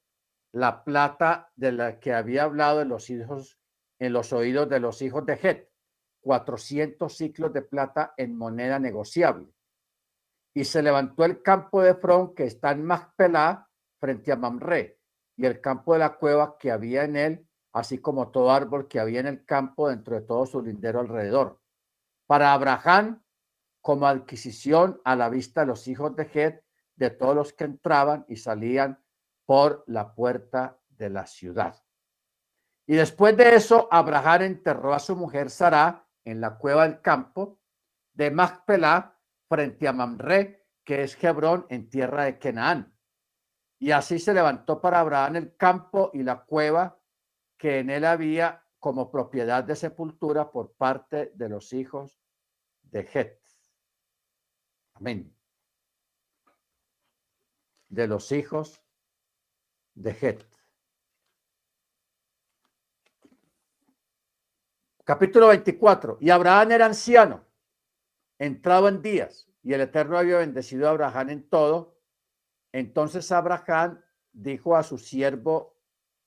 la plata de la que había hablado en los hijos en los oídos de los hijos de Het, 400 ciclos de plata en moneda negociable. Y se levantó el campo de Efrón que está en Macpelá frente a Mamre y el campo de la cueva que había en él, así como todo árbol que había en el campo dentro de todo su lindero alrededor. Para Abraham, como adquisición a la vista de los hijos de Het, de todos los que entraban y salían por la puerta de la ciudad. Y después de eso, Abraham enterró a su mujer Sara en la cueva del campo de Macpelá frente a Mamre, que es Hebrón en tierra de Canaán. Y así se levantó para Abraham el campo y la cueva que en él había como propiedad de sepultura por parte de los hijos de Het. Amén. De los hijos de Het. Capítulo 24. Y Abraham era anciano, entrado en días, y el Eterno había bendecido a Abraham en todo. Entonces Abraham dijo a su siervo,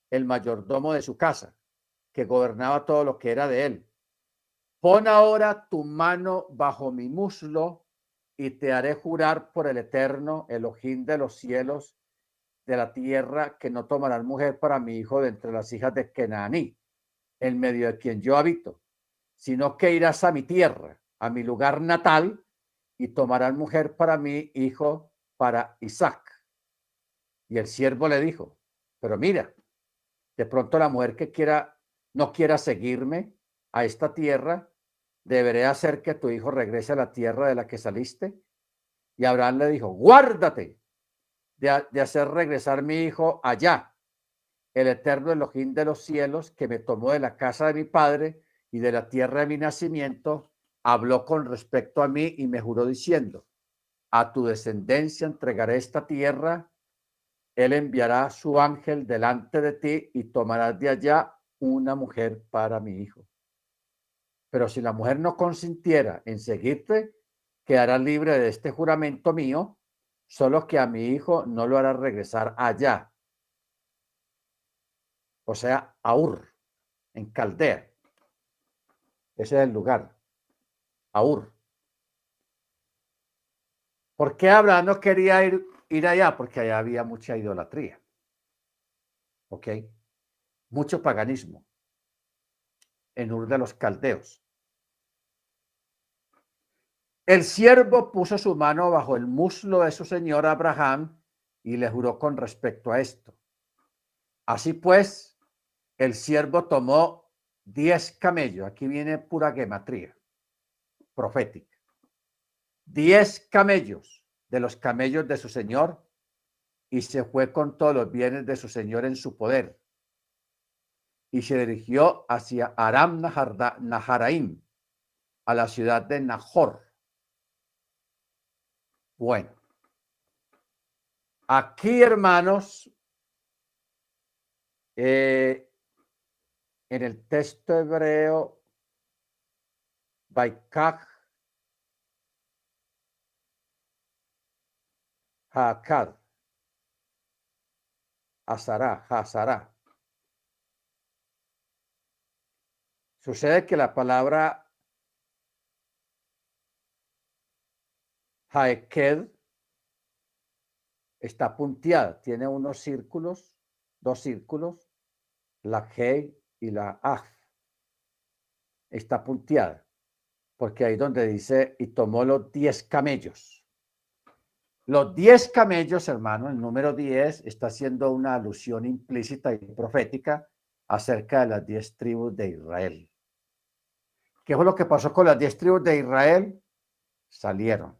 el mayordomo de su casa, que gobernaba todo lo que era de él, pon ahora tu mano bajo mi muslo y te haré jurar por el Eterno, el ojín de los cielos, de la tierra, que no tomarás mujer para mi hijo de entre las hijas de Kenaní, en medio de quien yo habito, sino que irás a mi tierra, a mi lugar natal, y tomarás mujer para mi hijo, para Isaac. Y el siervo le dijo, pero mira, de pronto la mujer que quiera, no quiera seguirme a esta tierra, deberé hacer que tu hijo regrese a la tierra de la que saliste. Y Abraham le dijo, guárdate de, hacer regresar mi hijo allá, el eterno Elohim de los cielos, que me tomó de la casa de mi padre y de la tierra de mi nacimiento, habló con respecto a mí y me juró diciendo, a tu descendencia entregaré esta tierra, él enviará su ángel delante de ti y tomarás de allá una mujer para mi hijo. Pero si la mujer no consintiera en seguirte, quedará libre de este juramento mío solo que a mi hijo no lo hará regresar allá. O sea, a Ur, en Caldea. Ese es el lugar. A Ur. ¿Por qué Abraham no quería ir, ir allá? Porque allá había mucha idolatría. ¿Ok? Mucho paganismo en Ur de los Caldeos. El siervo puso su mano bajo el muslo de su señor Abraham y le juró con respecto a esto. Así pues, el siervo tomó diez camellos. Aquí viene pura gematría profética. Diez camellos de los camellos de su señor y se fue con todos los bienes de su señor en su poder. Y se dirigió hacia Aram Naharaim, a la ciudad de Nahor bueno, aquí hermanos, eh, en el texto hebreo, Baikach Hakad, Azara, Hazara. Sucede que la palabra Haeked está punteada, tiene unos círculos, dos círculos, la G y la A. Está punteada, porque ahí donde dice, y tomó los diez camellos. Los diez camellos, hermano, el número diez está haciendo una alusión implícita y profética acerca de las diez tribus de Israel. ¿Qué fue lo que pasó con las diez tribus de Israel? Salieron.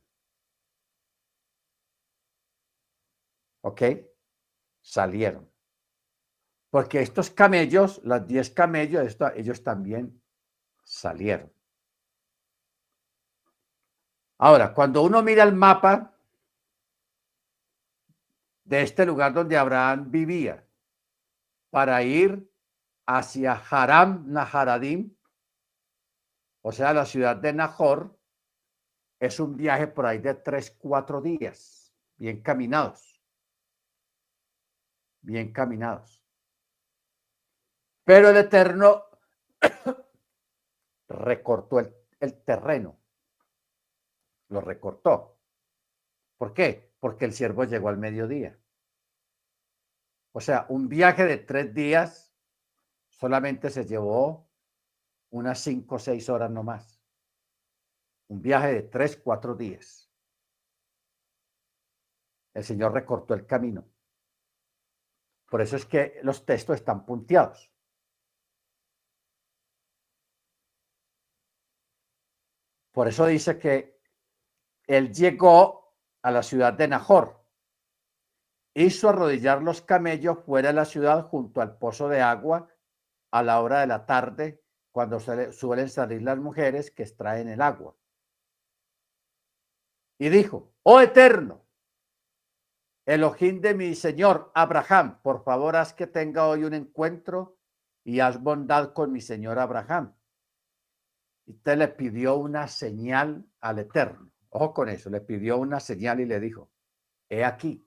¿ok? Salieron. Porque estos camellos, los 10 camellos, ellos también salieron. Ahora, cuando uno mira el mapa de este lugar donde Abraham vivía para ir hacia Haram Naharadim, o sea, la ciudad de Nahor, es un viaje por ahí de tres, cuatro días, bien caminados, bien caminados. Pero el Eterno recortó el, el terreno, lo recortó. ¿Por qué? Porque el siervo llegó al mediodía. O sea, un viaje de tres días solamente se llevó unas cinco o seis horas no más. Un viaje de tres, cuatro días. El Señor recortó el camino. Por eso es que los textos están punteados. Por eso dice que él llegó a la ciudad de Nahor. Hizo arrodillar los camellos fuera de la ciudad junto al pozo de agua a la hora de la tarde, cuando suelen salir las mujeres que extraen el agua. Y dijo, oh eterno, Elohim de mi señor Abraham, por favor haz que tenga hoy un encuentro y haz bondad con mi señor Abraham y usted le pidió una señal al Eterno. Ojo con eso, le pidió una señal y le dijo, he aquí,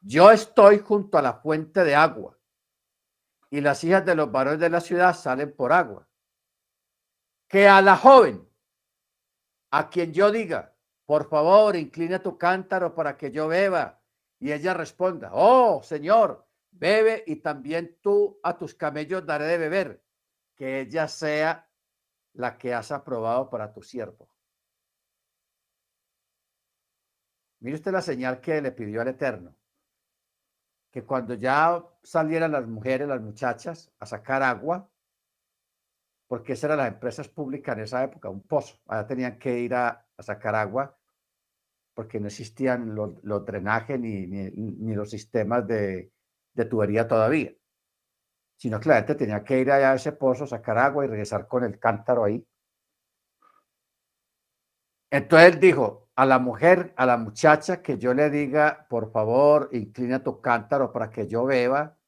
yo estoy junto a la fuente de agua y las hijas de los varones de la ciudad salen por agua. Que a la joven, a quien yo diga, por favor, inclina tu cántaro para que yo beba, y ella responda, oh Señor, bebe y también tú a tus camellos daré de beber, que ella sea la que has aprobado para tu siervo. Mire usted la señal que le pidió al Eterno, que cuando ya salieran las mujeres, las muchachas, a sacar agua, porque esas eran las empresas públicas en esa época, un pozo, allá tenían que ir a, sacar agua, porque no existían los, drenajes ni, ni, los sistemas de, de tubería todavía sino que la gente tenía que ir allá a ese pozo, sacar agua y regresar con el cántaro ahí. Entonces él dijo a la mujer, a la muchacha, que yo le diga, por favor, inclina tu cántaro para que yo beba,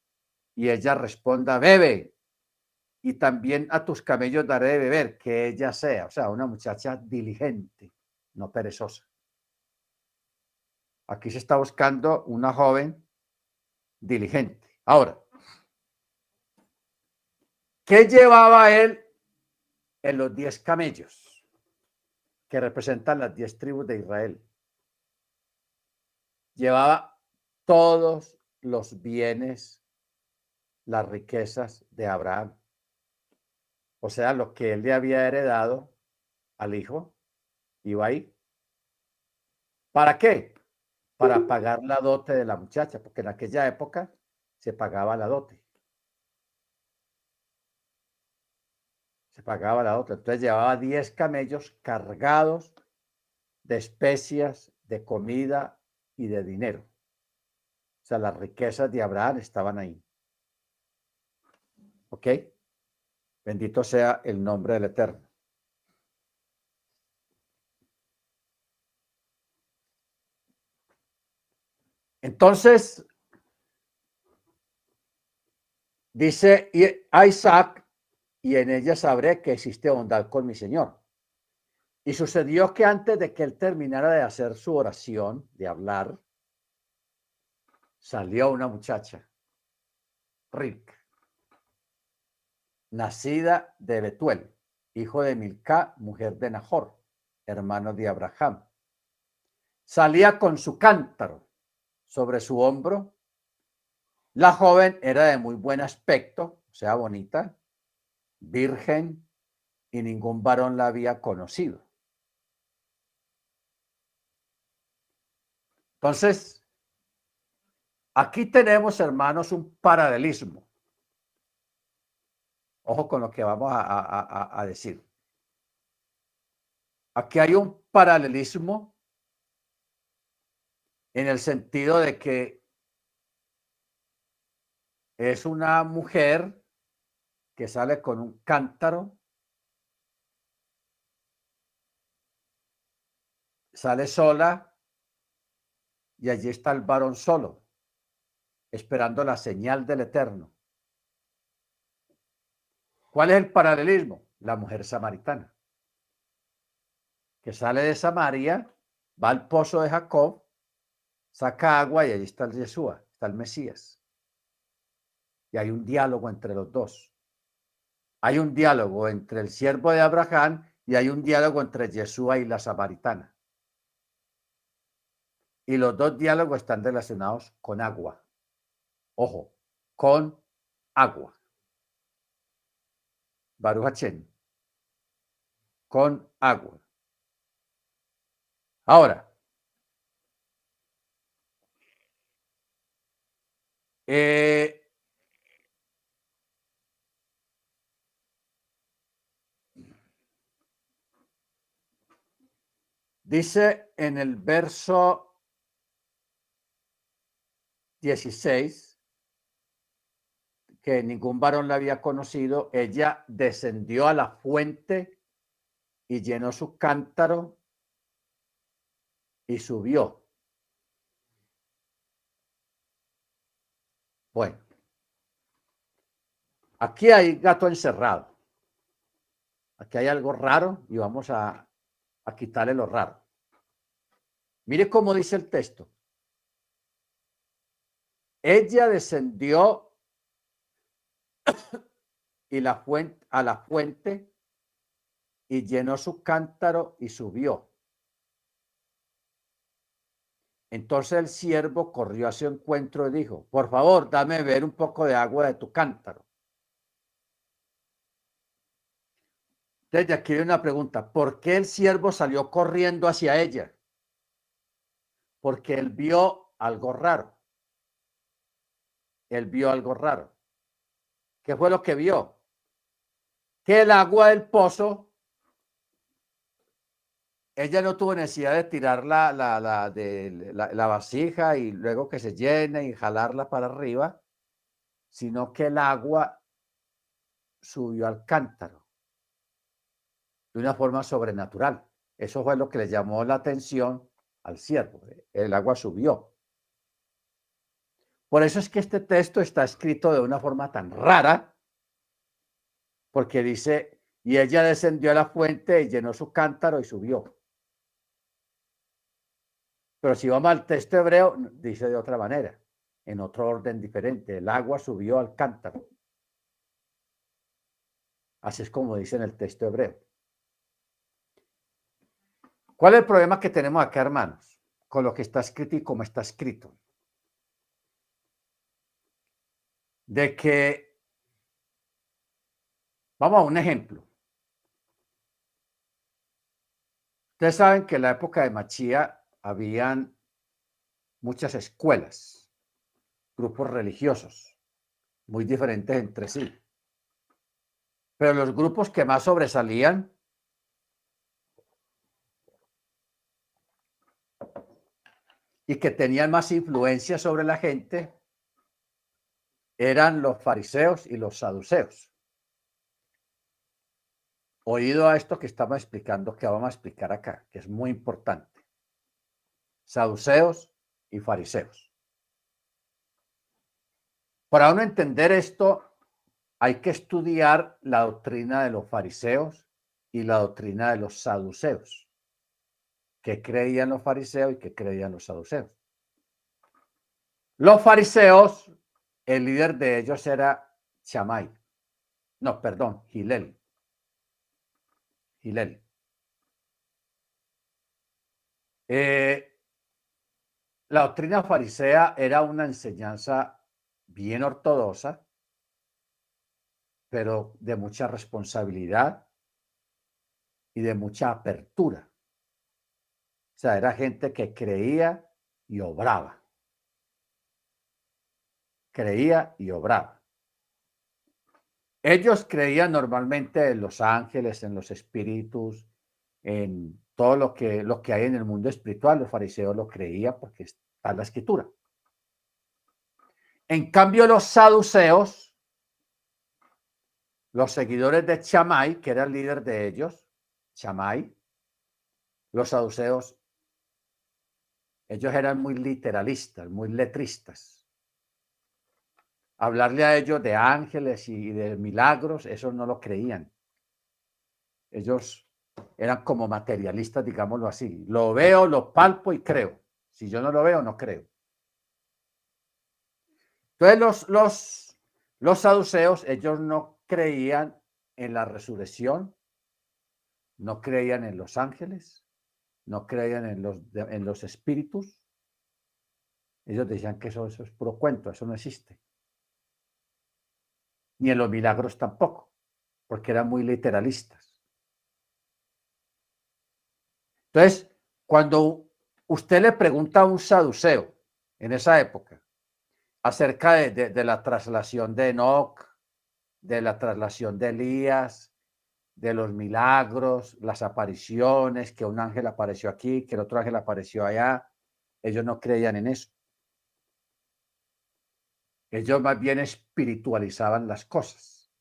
y ella responda, bebe, y también a tus camellos daré de beber, que ella sea, o sea, una muchacha diligente, no perezosa. Aquí se está buscando una joven diligente. Ahora, ¿Qué llevaba él en los diez camellos que representan las diez tribus de Israel? Llevaba todos los bienes, las riquezas de Abraham. O sea, lo que él le había heredado al hijo, iba ahí. ¿Para qué? Para pagar la dote de la muchacha, porque en aquella época se pagaba la dote. Pagaba la otra. Entonces llevaba 10 camellos cargados de especias, de comida y de dinero. O sea, las riquezas de Abraham estaban ahí. ¿Ok? Bendito sea el nombre del Eterno. Entonces, dice Isaac, y en ella sabré que existe bondad con mi Señor. Y sucedió que antes de que él terminara de hacer su oración, de hablar, salió una muchacha, Rick, nacida de Betuel, hijo de Milcá, mujer de Nahor, hermano de Abraham. Salía con su cántaro sobre su hombro. La joven era de muy buen aspecto, o sea, bonita, virgen y ningún varón la había conocido. Entonces, aquí tenemos, hermanos, un paralelismo. Ojo con lo que vamos a, a decir. Aquí hay un paralelismo en el sentido de que es una mujer que sale con un cántaro sale sola y allí está el varón solo, esperando la señal del Eterno. ¿Cuál es el paralelismo? La mujer samaritana, que sale de Samaria, va al pozo de Jacob, saca agua y allí está el Yeshua, está el Mesías. Y hay un diálogo entre los dos. Hay un diálogo entre el siervo de Abraham y hay un diálogo entre Yeshua y la samaritana. Y los dos diálogos están relacionados con agua. Ojo, con agua. Baruch con agua. Ahora, eh, dice en el verso 16 que ningún varón la había conocido, ella descendió a la fuente y llenó su cántaro y subió. Bueno, aquí hay gato encerrado. Aquí hay algo raro y vamos a, a quitarle lo raro. Mire cómo dice el texto. Ella descendió y la fuente, a la fuente y llenó su cántaro y subió. Entonces el siervo corrió a su encuentro y dijo, por favor, dame ver un poco de agua de tu cántaro. Entonces aquí hay una pregunta, ¿por qué el siervo salió corriendo hacia ella? Porque él vio algo raro. Él vio algo raro. ¿Qué fue lo que vio? Que el agua del pozo, ella no tuvo necesidad de tirar la, la, de, la, vasija y luego que se llene y jalarla para arriba, sino que el agua subió al cántaro de una forma sobrenatural. Eso fue lo que le llamó la atención al siervo. El agua subió. Por eso es que este texto está escrito de una forma tan rara, porque dice, y ella descendió a la fuente y llenó su cántaro y subió. Pero si vamos al texto hebreo, dice de otra manera, en otro orden diferente, el agua subió al cántaro. Así es como dice en el texto hebreo. ¿Cuál es el problema que tenemos acá, hermanos? Con lo que está escrito y cómo está escrito. de que, vamos a un ejemplo. Ustedes saben que en la época de Machía habían muchas escuelas, grupos religiosos, muy diferentes entre sí. Pero los grupos que más sobresalían y que tenían más influencia sobre la gente eran los fariseos y los saduceos. Oído a esto que estamos explicando, que vamos a explicar acá, que es muy importante. Saduceos y fariseos. Para uno entender esto, hay que estudiar la doctrina de los fariseos y la doctrina de los saduceos. ¿Qué creían los fariseos y qué creían los saduceos? Los fariseos el líder de ellos era Chamay. No, perdón, Gilel. Gilel. Eh, la doctrina farisea era una enseñanza bien ortodoxa, pero de mucha responsabilidad y de mucha apertura. O sea, era gente que creía y obraba creía y obraba. Ellos creían normalmente en los ángeles, en los espíritus, en todo lo que, lo que hay en el mundo espiritual. Los fariseos lo creían porque está en la escritura. En cambio, los saduceos, los seguidores de Chamay, que era el líder de ellos, Chamay, los saduceos Ellos eran muy literalistas, muy letristas. Hablarle a ellos de ángeles y de milagros, eso no lo creían. Ellos eran como materialistas, digámoslo así. Lo veo, lo palpo y creo. Si yo no lo veo, no creo. Entonces los, los, los saduceos, ellos no creían en la resurrección, no creían en los ángeles, no creían en los, en los espíritus. Ellos decían que eso, eso es puro cuento, eso no existe. Ni en los milagros tampoco, porque eran muy literalistas. Entonces, cuando usted le pregunta a un saduceo en esa época acerca de, de la traslación de Enoch, de la traslación de Elías, de los milagros, las apariciones, que un ángel apareció aquí, que el otro ángel apareció allá. Ellos no creían en eso. Ellos más bien espiritualizaban las cosas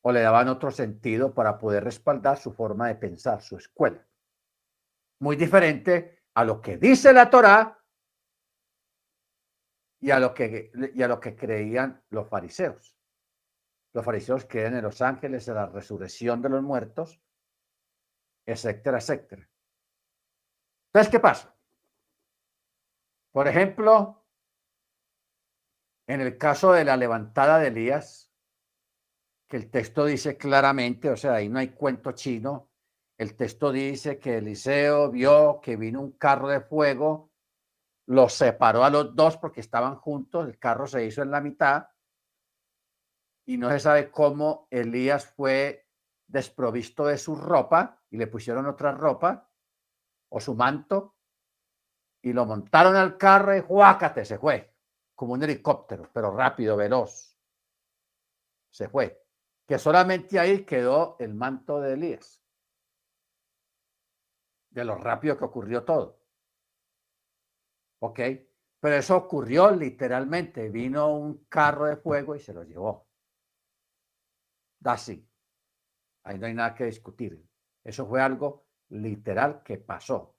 o le daban otro sentido para poder respaldar su forma de pensar, su escuela. Muy diferente a lo que dice la Torá y a lo que, y a lo que creían los fariseos. Los fariseos creen en los ángeles, en la resurrección de los muertos, etcétera, etcétera. Entonces, ¿qué pasa? Por ejemplo, en el caso de la levantada de Elías, que el texto dice claramente, o sea, ahí no hay cuento chino, el texto dice que Eliseo vio que vino un carro de fuego, los separó a los dos porque estaban juntos, el carro se hizo en la mitad y no se sabe cómo Elías fue desprovisto de su ropa y le pusieron otra ropa o su manto y lo montaron al carro y ¡juácate! Se fue como un helicóptero, pero rápido, veloz. Se fue. Que solamente ahí quedó el manto de Elías. De lo rápido que ocurrió todo. ¿Ok? Pero eso ocurrió literalmente. Vino un carro de fuego y se lo llevó así. Ahí no hay nada que discutir. Eso fue algo literal que pasó.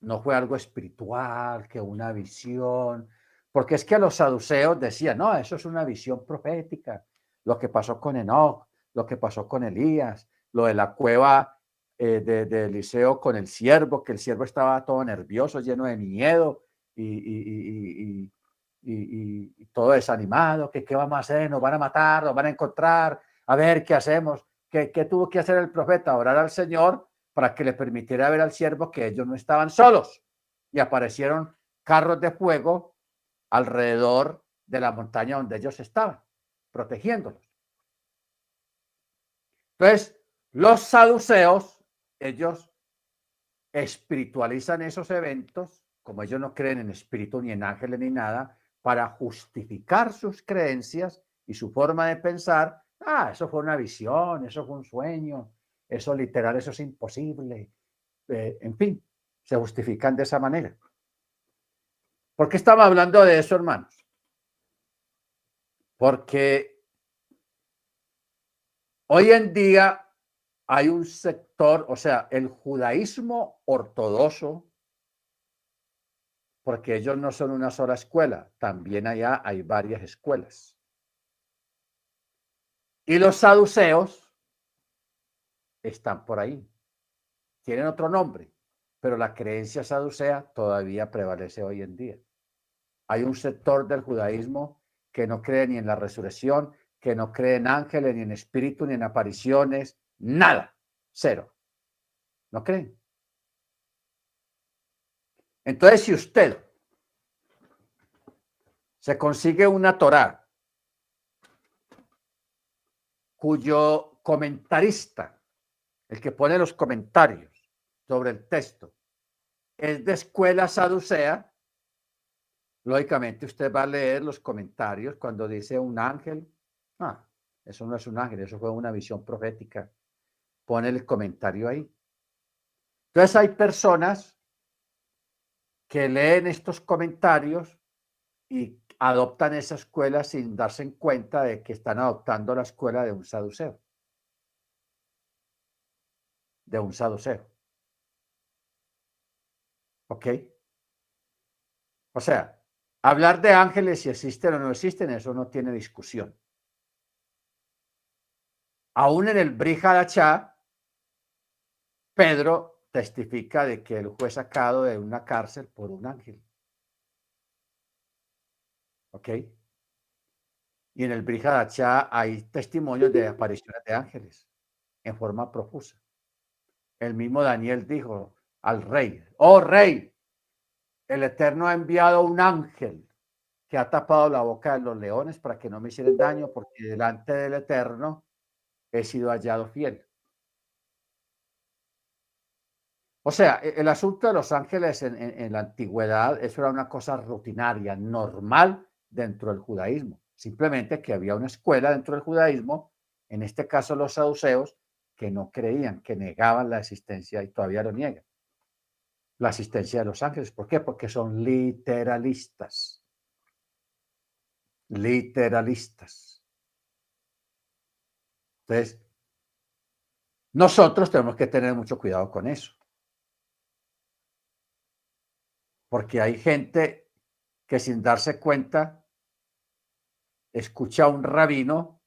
No fue algo espiritual, que una visión. Porque es que los saduceos decían, no, eso es una visión profética. Lo que pasó con Enoch, lo que pasó con Elías, lo de la cueva eh, de, Eliseo con el siervo, que el siervo estaba todo nervioso, lleno de miedo y, y, y todo desanimado, que qué vamos a hacer, nos van a matar, nos van a encontrar, a ver qué hacemos. ¿Qué, tuvo que hacer el profeta? Orar al Señor para que le permitiera ver al siervo que ellos no estaban solos. Y aparecieron carros de fuego alrededor de la montaña donde ellos estaban, protegiéndolos. Entonces, los saduceos, ellos espiritualizan esos eventos, como ellos no creen en espíritu ni en ángeles ni nada, para justificar sus creencias y su forma de pensar Ah, eso fue una visión, eso fue un sueño, eso literal, eso es imposible. Eh, en fin, se justifican de esa manera. ¿Por qué estamos hablando de eso, hermanos? Porque hoy en día hay un sector, o sea, el judaísmo ortodoxo, porque ellos no son una sola escuela, también allá hay varias escuelas. Y los saduceos están por ahí. Tienen otro nombre, pero la creencia saducea todavía prevalece hoy en día. Hay un sector del judaísmo que no cree ni en la resurrección, que no cree en ángeles, ni en espíritu, ni en apariciones, nada, cero. No creen. Entonces, si usted se consigue una Torah cuyo comentarista, el que pone los comentarios sobre el texto, es de escuela saducea, lógicamente usted va a leer los comentarios cuando dice un ángel. Ah, eso no es un ángel, eso fue una visión profética. Pone el comentario ahí. Entonces hay personas que leen estos comentarios y adoptan esa escuela sin darse en cuenta de que están adoptando la escuela de un saduceo. De un saduceo. ¿Ok? O sea, hablar de ángeles si existen o no existen, eso no tiene discusión. Aún en el Brihadachá, Pedro testifica de que él fue sacado de una cárcel por un ángel. ¿Ok? Y en el Brihadachá hay testimonios de apariciones de ángeles en forma profusa. El mismo Daniel dijo al rey, oh rey, el Eterno ha enviado un ángel que ha tapado la boca de los leones para que no me hicieran daño, porque delante del Eterno he sido hallado fiel. O sea, e, el asunto de los ángeles en, en, la antigüedad, eso era una cosa rutinaria, normal dentro del judaísmo. Simplemente que había una escuela dentro del judaísmo, en este caso los saduceos, que no creían, que negaban la existencia y todavía lo niegan. La existencia de los ángeles. ¿Por qué? Porque son literalistas. Literalistas. Entonces, nosotros tenemos que tener mucho cuidado con eso. Porque hay gente que sin darse cuenta escucha a un rabino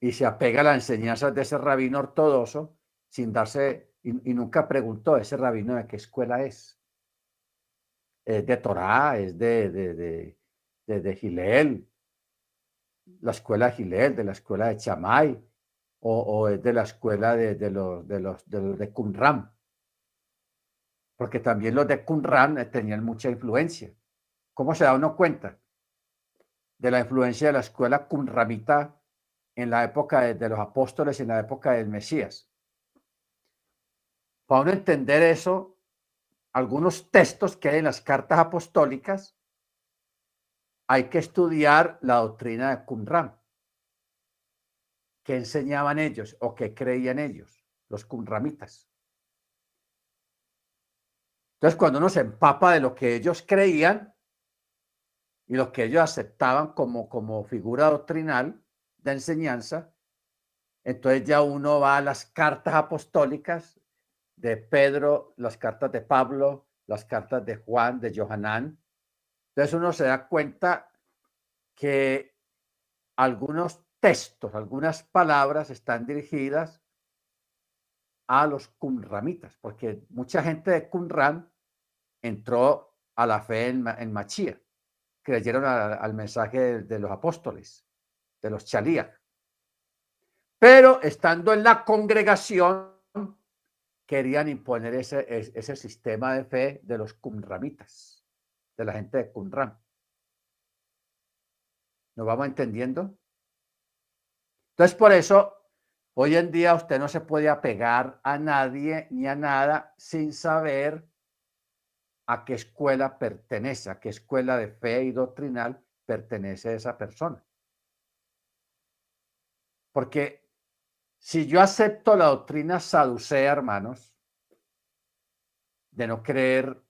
y se apega a las enseñanzas de ese rabino ortodoxo sin darse, y, nunca preguntó ese rabino de qué escuela es. Es de Torah, es de, de, de, de, la escuela de Gilel, de la escuela de Chamay, o, es de la escuela de, los de los de, los. Porque también los de Qumran eh, tenían mucha influencia. ¿Cómo se da uno cuenta de la influencia de la escuela Qumramita en la época de, los apóstoles, en la época del Mesías? Para uno entender eso, algunos textos que hay en las cartas apostólicas hay que estudiar la doctrina de Qumran. ¿Qué enseñaban ellos o qué creían ellos, los Qumramitas? Entonces, cuando uno se empapa de lo que ellos creían y lo que ellos aceptaban como, como figura doctrinal de enseñanza, entonces ya uno va a las cartas apostólicas de Pedro, las cartas de Pablo, las cartas de Juan, de Johanán, entonces uno se da cuenta que algunos textos, algunas palabras están dirigidas a los Qumramitas, porque mucha gente de Qumran entró a la fe en, en Machía, creyeron al mensaje de, los apóstoles, de los Chalías. Pero estando en la congregación, querían imponer ese, ese sistema de fe de los Qumramitas de la gente de Qumran. ¿Nos vamos entendiendo? Entonces, por eso, hoy en día usted no se puede apegar a nadie ni a nada sin saber a qué escuela pertenece, a qué escuela de fe y doctrinal pertenece esa persona. Porque si yo acepto la doctrina saducea, hermanos, de no creer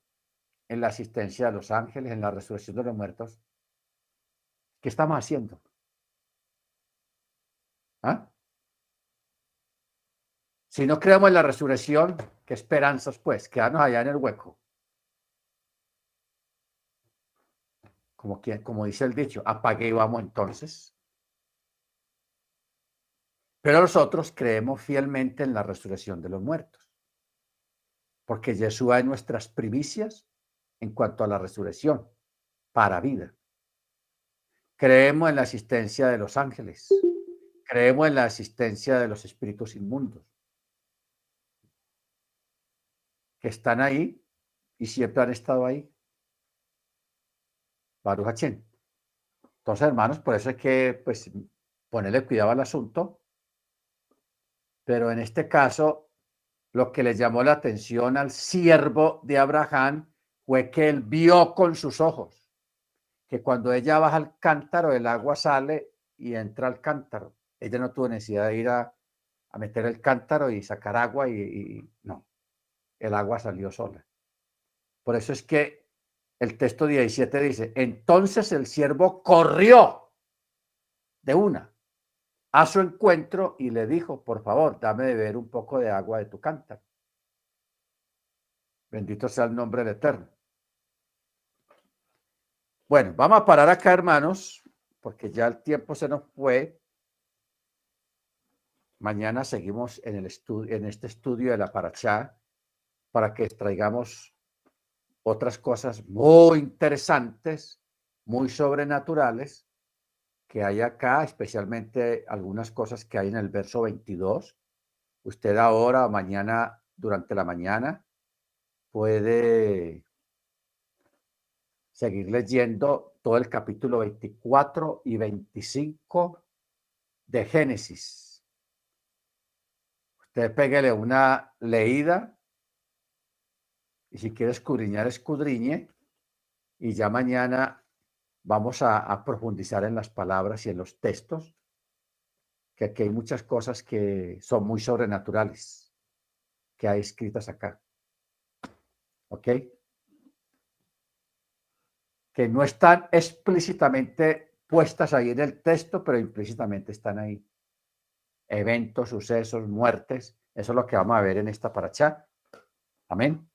en la asistencia de los ángeles, en la resurrección de los muertos, ¿qué estamos haciendo? ¿Ah? Si no creemos en la resurrección, ¿qué esperanzas pues? Quedarnos allá en el hueco. Como, como dice el dicho, apague y vamos entonces. Pero nosotros creemos fielmente en la resurrección de los muertos. Porque Jesús es nuestras primicias en cuanto a la resurrección para vida. Creemos en la asistencia de los ángeles. Creemos en la asistencia de los espíritus inmundos que están ahí y siempre han estado ahí. Baruch Entonces, hermanos, por eso hay que pues, ponerle cuidado al asunto. Pero en este caso, lo que le llamó la atención al siervo de Abraham fue que él vio con sus ojos que cuando ella baja al cántaro, el agua sale y entra al cántaro. Ella no tuvo necesidad de ir a, meter el cántaro y sacar agua y, no, el agua salió sola. Por eso es que el texto 17 dice, entonces el siervo corrió de una a su encuentro y le dijo, por favor, dame de beber un poco de agua de tu cántaro. Bendito sea el nombre del Eterno. Bueno, vamos a parar acá, hermanos, porque ya el tiempo se nos fue. Mañana seguimos en, el estudio, en este estudio de la Parachá para que extraigamos otras cosas muy interesantes, muy sobrenaturales que hay acá, especialmente algunas cosas que hay en el verso 22. Usted ahora mañana, durante la mañana, puede seguir leyendo todo el capítulo 24 y 25 de Génesis. Usted pégale una leída y si quiere escudriñar, escudriñe. Y ya mañana vamos a, profundizar en las palabras y en los textos, que aquí hay muchas cosas que son muy sobrenaturales que hay escritas acá. ¿Ok? Que no están explícitamente puestas ahí en el texto, pero implícitamente están ahí. Eventos, sucesos, muertes. Eso es lo que vamos a ver en esta paracha. Amén.